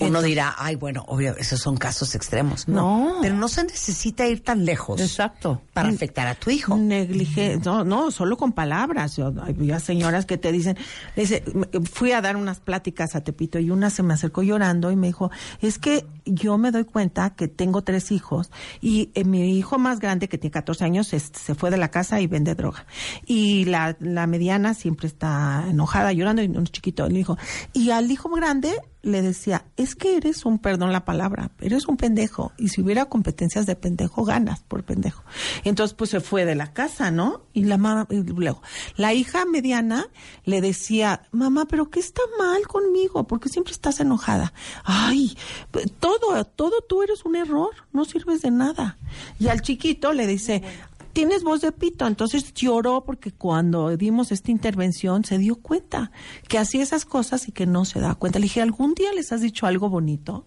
Uno dirá, ay, bueno, obvio, esos son casos extremos. No. Pero no se necesita ir tan lejos. Exacto. Para afectar a tu hijo. Neglige, no, no, solo con palabras. Yo, había señoras que te dicen, dice, fui a dar unas pláticas a Tepito y una se me acercó llorando y me dijo, es que yo me doy cuenta que tengo tres hijos y eh, mi hijo más grande, que tiene 14 años, se, se fue de la casa y vende droga. Y la, la mediana siempre está enojada, llorando, y un chiquito le dijo, y al hijo grande le decía, es que eres un, perdón la palabra, eres un pendejo. Y si hubiera competencias de pendejo, ganas por pendejo. Entonces, pues se fue de la casa, ¿no? Y la mamá, luego, la hija mediana le decía, mamá, pero ¿qué está mal conmigo? Porque siempre estás enojada. Ay, todo, todo tú eres un error, no sirves de nada. Y al chiquito le dice, tienes voz de pito. Entonces lloró porque cuando dimos esta intervención se dio cuenta que hacía esas cosas y que no se da cuenta. Le dije, ¿algún día les has dicho algo bonito?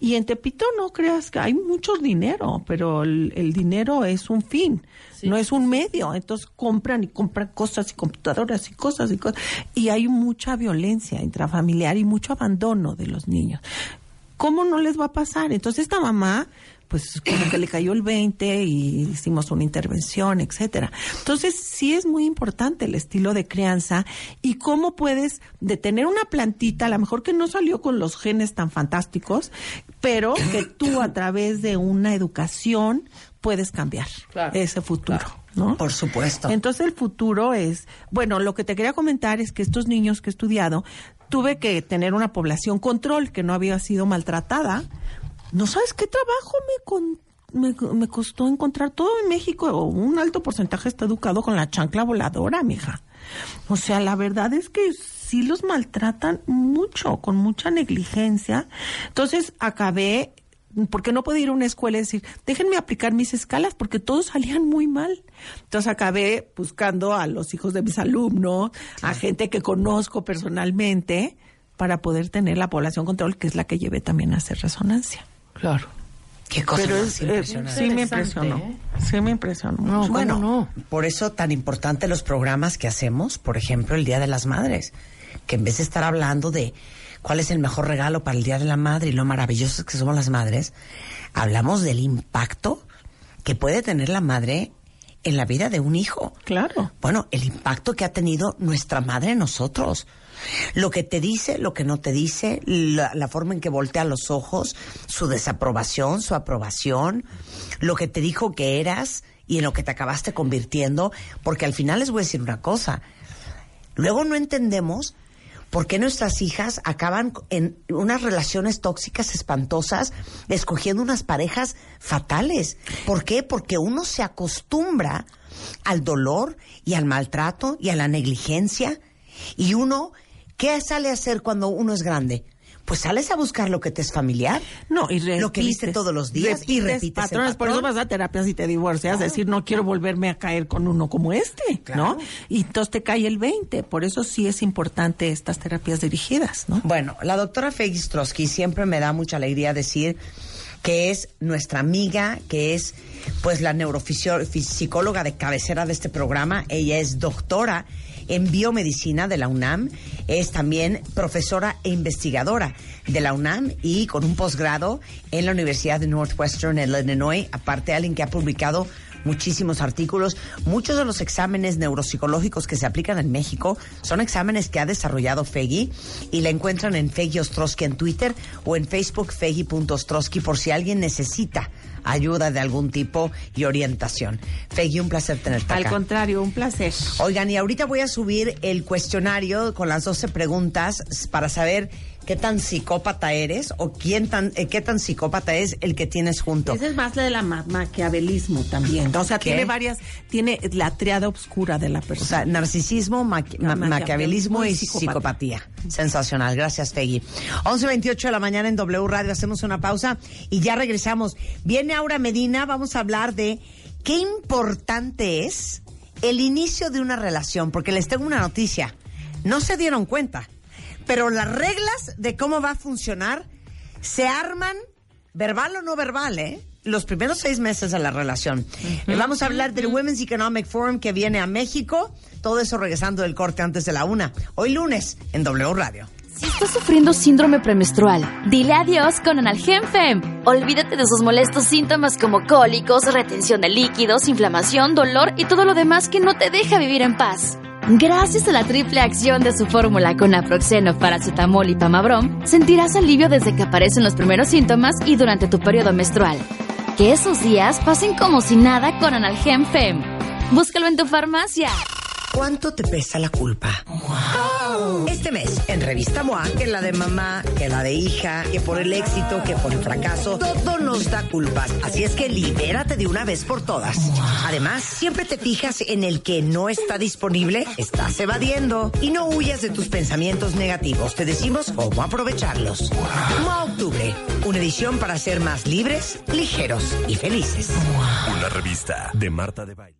Y en Tepito no creas que hay mucho dinero, pero el, el dinero es un fin, no es un medio. Entonces compran y compran cosas y computadoras y cosas y cosas. Y hay mucha violencia intrafamiliar y mucho abandono de los niños. ¿Cómo no les va a pasar? Entonces esta mamá pues como que le cayó el 20 y hicimos una intervención, etcétera. Entonces, sí es muy importante el estilo de crianza y cómo puedes detener una plantita, a lo mejor que no salió con los genes tan fantásticos, pero que tú a través de una educación puedes cambiar Claro, ese futuro. ¿no? Por supuesto. Entonces el futuro es, bueno, lo que te quería comentar es que estos niños que he estudiado, tuve que tener una población control que no había sido maltratada. No sabes qué trabajo me, me, costó encontrar todo en México, un alto porcentaje está educado con la chancla voladora, mija. O sea, la verdad es que sí los maltratan mucho, con mucha negligencia. Entonces acabé porque no podía ir a una escuela y decir, déjenme aplicar mis escalas, porque todos salían muy mal. Entonces acabé buscando a los hijos de mis alumnos, a gente que conozco personalmente, para poder tener la población control, que es la que llevé también a hacer resonancia. Claro. Qué cosa Pero más es, eh, impresionante. sí me impresionó. Sí me impresionó. mucho. bueno, por eso tan importante los programas que hacemos, por ejemplo, el Día de las Madres, que en vez de estar hablando de cuál es el mejor regalo para el Día de la Madre y lo maravillosas que somos las madres, hablamos del impacto que puede tener la madre en la vida de un hijo. Claro. Bueno, el impacto que ha tenido nuestra madre en nosotros. Lo que te dice, lo que no te dice, la, la forma en que voltea los ojos, su desaprobación, su aprobación, lo que te dijo que eras y en lo que te acabaste convirtiendo, porque al final les voy a decir una cosa. Luego no entendemos por qué nuestras hijas acaban en unas relaciones tóxicas espantosas, escogiendo unas parejas fatales. ¿Por qué? Porque uno se acostumbra al dolor y al maltrato y a la negligencia. Y uno, ¿qué sale a hacer cuando uno es grande? Pues sales a buscar lo que te es familiar. No, y Lo que viste repites, todos los días y repites repites patrones. Por eso vas a terapia si te divorcias, es decir, no quiero volverme a caer con uno como este, ¿no? Y entonces te cae el 20. Por eso sí es importante estas terapias dirigidas, ¿no? Bueno, la doctora Feggy Strosky siempre me da mucha alegría decir que es nuestra amiga, que es pues la neuropsicóloga de cabecera de este programa. Ella es doctora en biomedicina de la UNAM, es también profesora e investigadora de la UNAM y con un posgrado en la Universidad de Northwestern en Illinois, aparte alguien que ha publicado muchísimos artículos. Muchos de los exámenes neuropsicológicos que se aplican en México son exámenes que ha desarrollado Feggy y la encuentran en Feggy Ostrowski en Twitter o en Facebook Feggy.ostrowski por si alguien necesita ayuda de algún tipo y orientación. Feggy, un placer tenerte Al acá. contrario, un placer. Oigan, y ahorita voy a subir el cuestionario con las 12 preguntas para saber qué tan psicópata eres o quién tan, eh, qué tan psicópata es el que tienes junto. Esa es más la de la ma- maquiavelismo también. O sea, ¿Qué? tiene varias, tiene la triada oscura de la O sea, persona. narcisismo, maqui- ma- Maquiavelismo y psicopatía. psicopatía. Sensacional. Gracias, Peggy. 11.28 de la mañana en W Radio. Hacemos una pausa y ya regresamos. Viene Aura Medina. Vamos a hablar de qué importante es el inicio de una relación. Porque les tengo una noticia. No se dieron cuenta. Pero las reglas de cómo va a funcionar se arman, verbal o no verbal, ¿eh? Los primeros seis meses de la relación. Eh, Vamos a hablar del Women's Economic Forum que viene a México. Todo eso regresando del corte antes de la una. Hoy lunes en W Radio. Si estás sufriendo síndrome premenstrual, dile adiós con Analgem Fem. Olvídate de sus molestos síntomas como cólicos, retención de líquidos, inflamación, dolor y todo lo demás que no te deja vivir en paz. Gracias a la triple acción de su fórmula con naproxeno, paracetamol y pamabrom, sentirás alivio desde que aparecen los primeros síntomas y durante tu periodo menstrual. Que esos días pasen como si nada con Analgem Fem. Búscalo en tu farmacia. ¿Cuánto te pesa la culpa? Este mes, en Revista MOA, que la de mamá, que la de hija, que por el éxito, que por el fracaso, todo nos da culpas. Así es que libérate de una vez por todas. Además, siempre te fijas en el que no está disponible, estás evadiendo. Y no huyas de tus pensamientos negativos. Te decimos cómo aprovecharlos. MOA Octubre, una edición para ser más libres, ligeros y felices. Una revista de Marta de Baile.